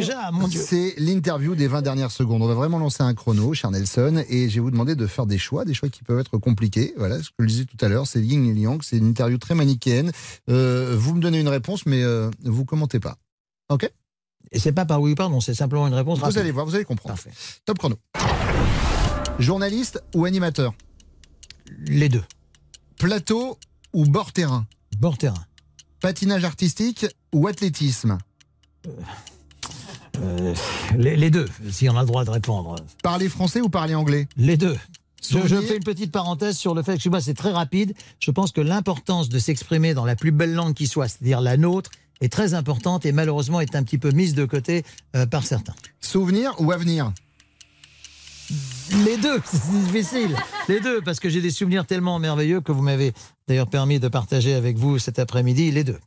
c'est l'interview des 20 dernières secondes. On va vraiment lancer un chrono, cher Nelson, et je vais vous demander de faire des choix, des choix qui peuvent être compliqués. Voilà, ce que je disais tout à l'heure, c'est yin et yang, c'est une interview très manichéenne. Euh, vous me donnez une réponse, mais euh, vous commentez pas. Ok? Et c'est pas par oui ou par non, c'est simplement une réponse. Vous rapide. allez voir, vous allez comprendre. Top chrono. Journaliste ou animateur? Les deux. Plateau ou bord terrain? Bord terrain. Patinage artistique ou athlétisme Euh, les, les deux, si on a le droit de répondre. Parler français ou parler anglais Les deux. Je, fais une petite parenthèse sur le fait, excuse-moi, c'est très rapide. Je pense que l'importance de s'exprimer dans la plus belle langue qui soit, c'est-à-dire la nôtre, est très importante et malheureusement est un petit peu mise de côté euh, par certains. Souvenir ou avenir Les deux, c'est difficile. Les deux, parce que j'ai des souvenirs tellement merveilleux que vous m'avez d'ailleurs permis de partager avec vous cet après-midi les deux.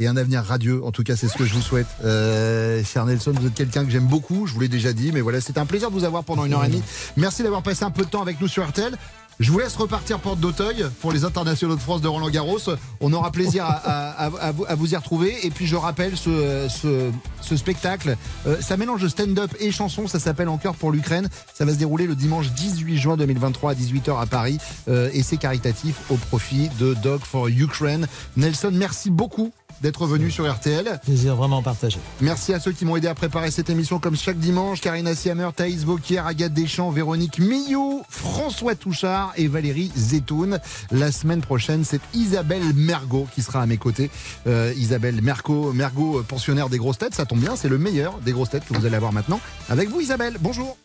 Et un avenir radieux, en tout cas, c'est ce que je vous souhaite. Euh, cher Nelson, vous êtes quelqu'un que j'aime beaucoup, je vous l'ai déjà dit, mais voilà, c'est un plaisir de vous avoir pendant une heure et demie. Merci d'avoir passé un peu de temps avec nous sur RTL. Je vous laisse repartir porte d'Auteuil pour les internationaux de France de Roland Garros. On aura plaisir à, vous- y retrouver. Et puis je rappelle ce spectacle. Euh, ça mélange stand-up et chanson. Ça s'appelle Encore pour l'Ukraine. Ça va se dérouler le dimanche 18 juin 2023 à 18h à Paris. Euh, et c'est caritatif au profit de Dog for Ukraine. Nelson, merci beaucoup d'être venu sur RTL. Plaisir vraiment partagé. Merci à ceux qui m'ont aidé à préparer cette émission comme chaque dimanche. Karina Siamer, Thaïs Vauquier, Agathe Deschamps, Véronique Millot, François Touchard et Valérie Zetoun. La semaine prochaine, c'est Isabelle Mergot qui sera à mes côtés. Euh, Isabelle Mergot, Mergot, pensionnaire des grosses têtes. Ça tombe bien, c'est le meilleur des grosses têtes que vous allez avoir maintenant. Avec vous Isabelle, bonjour.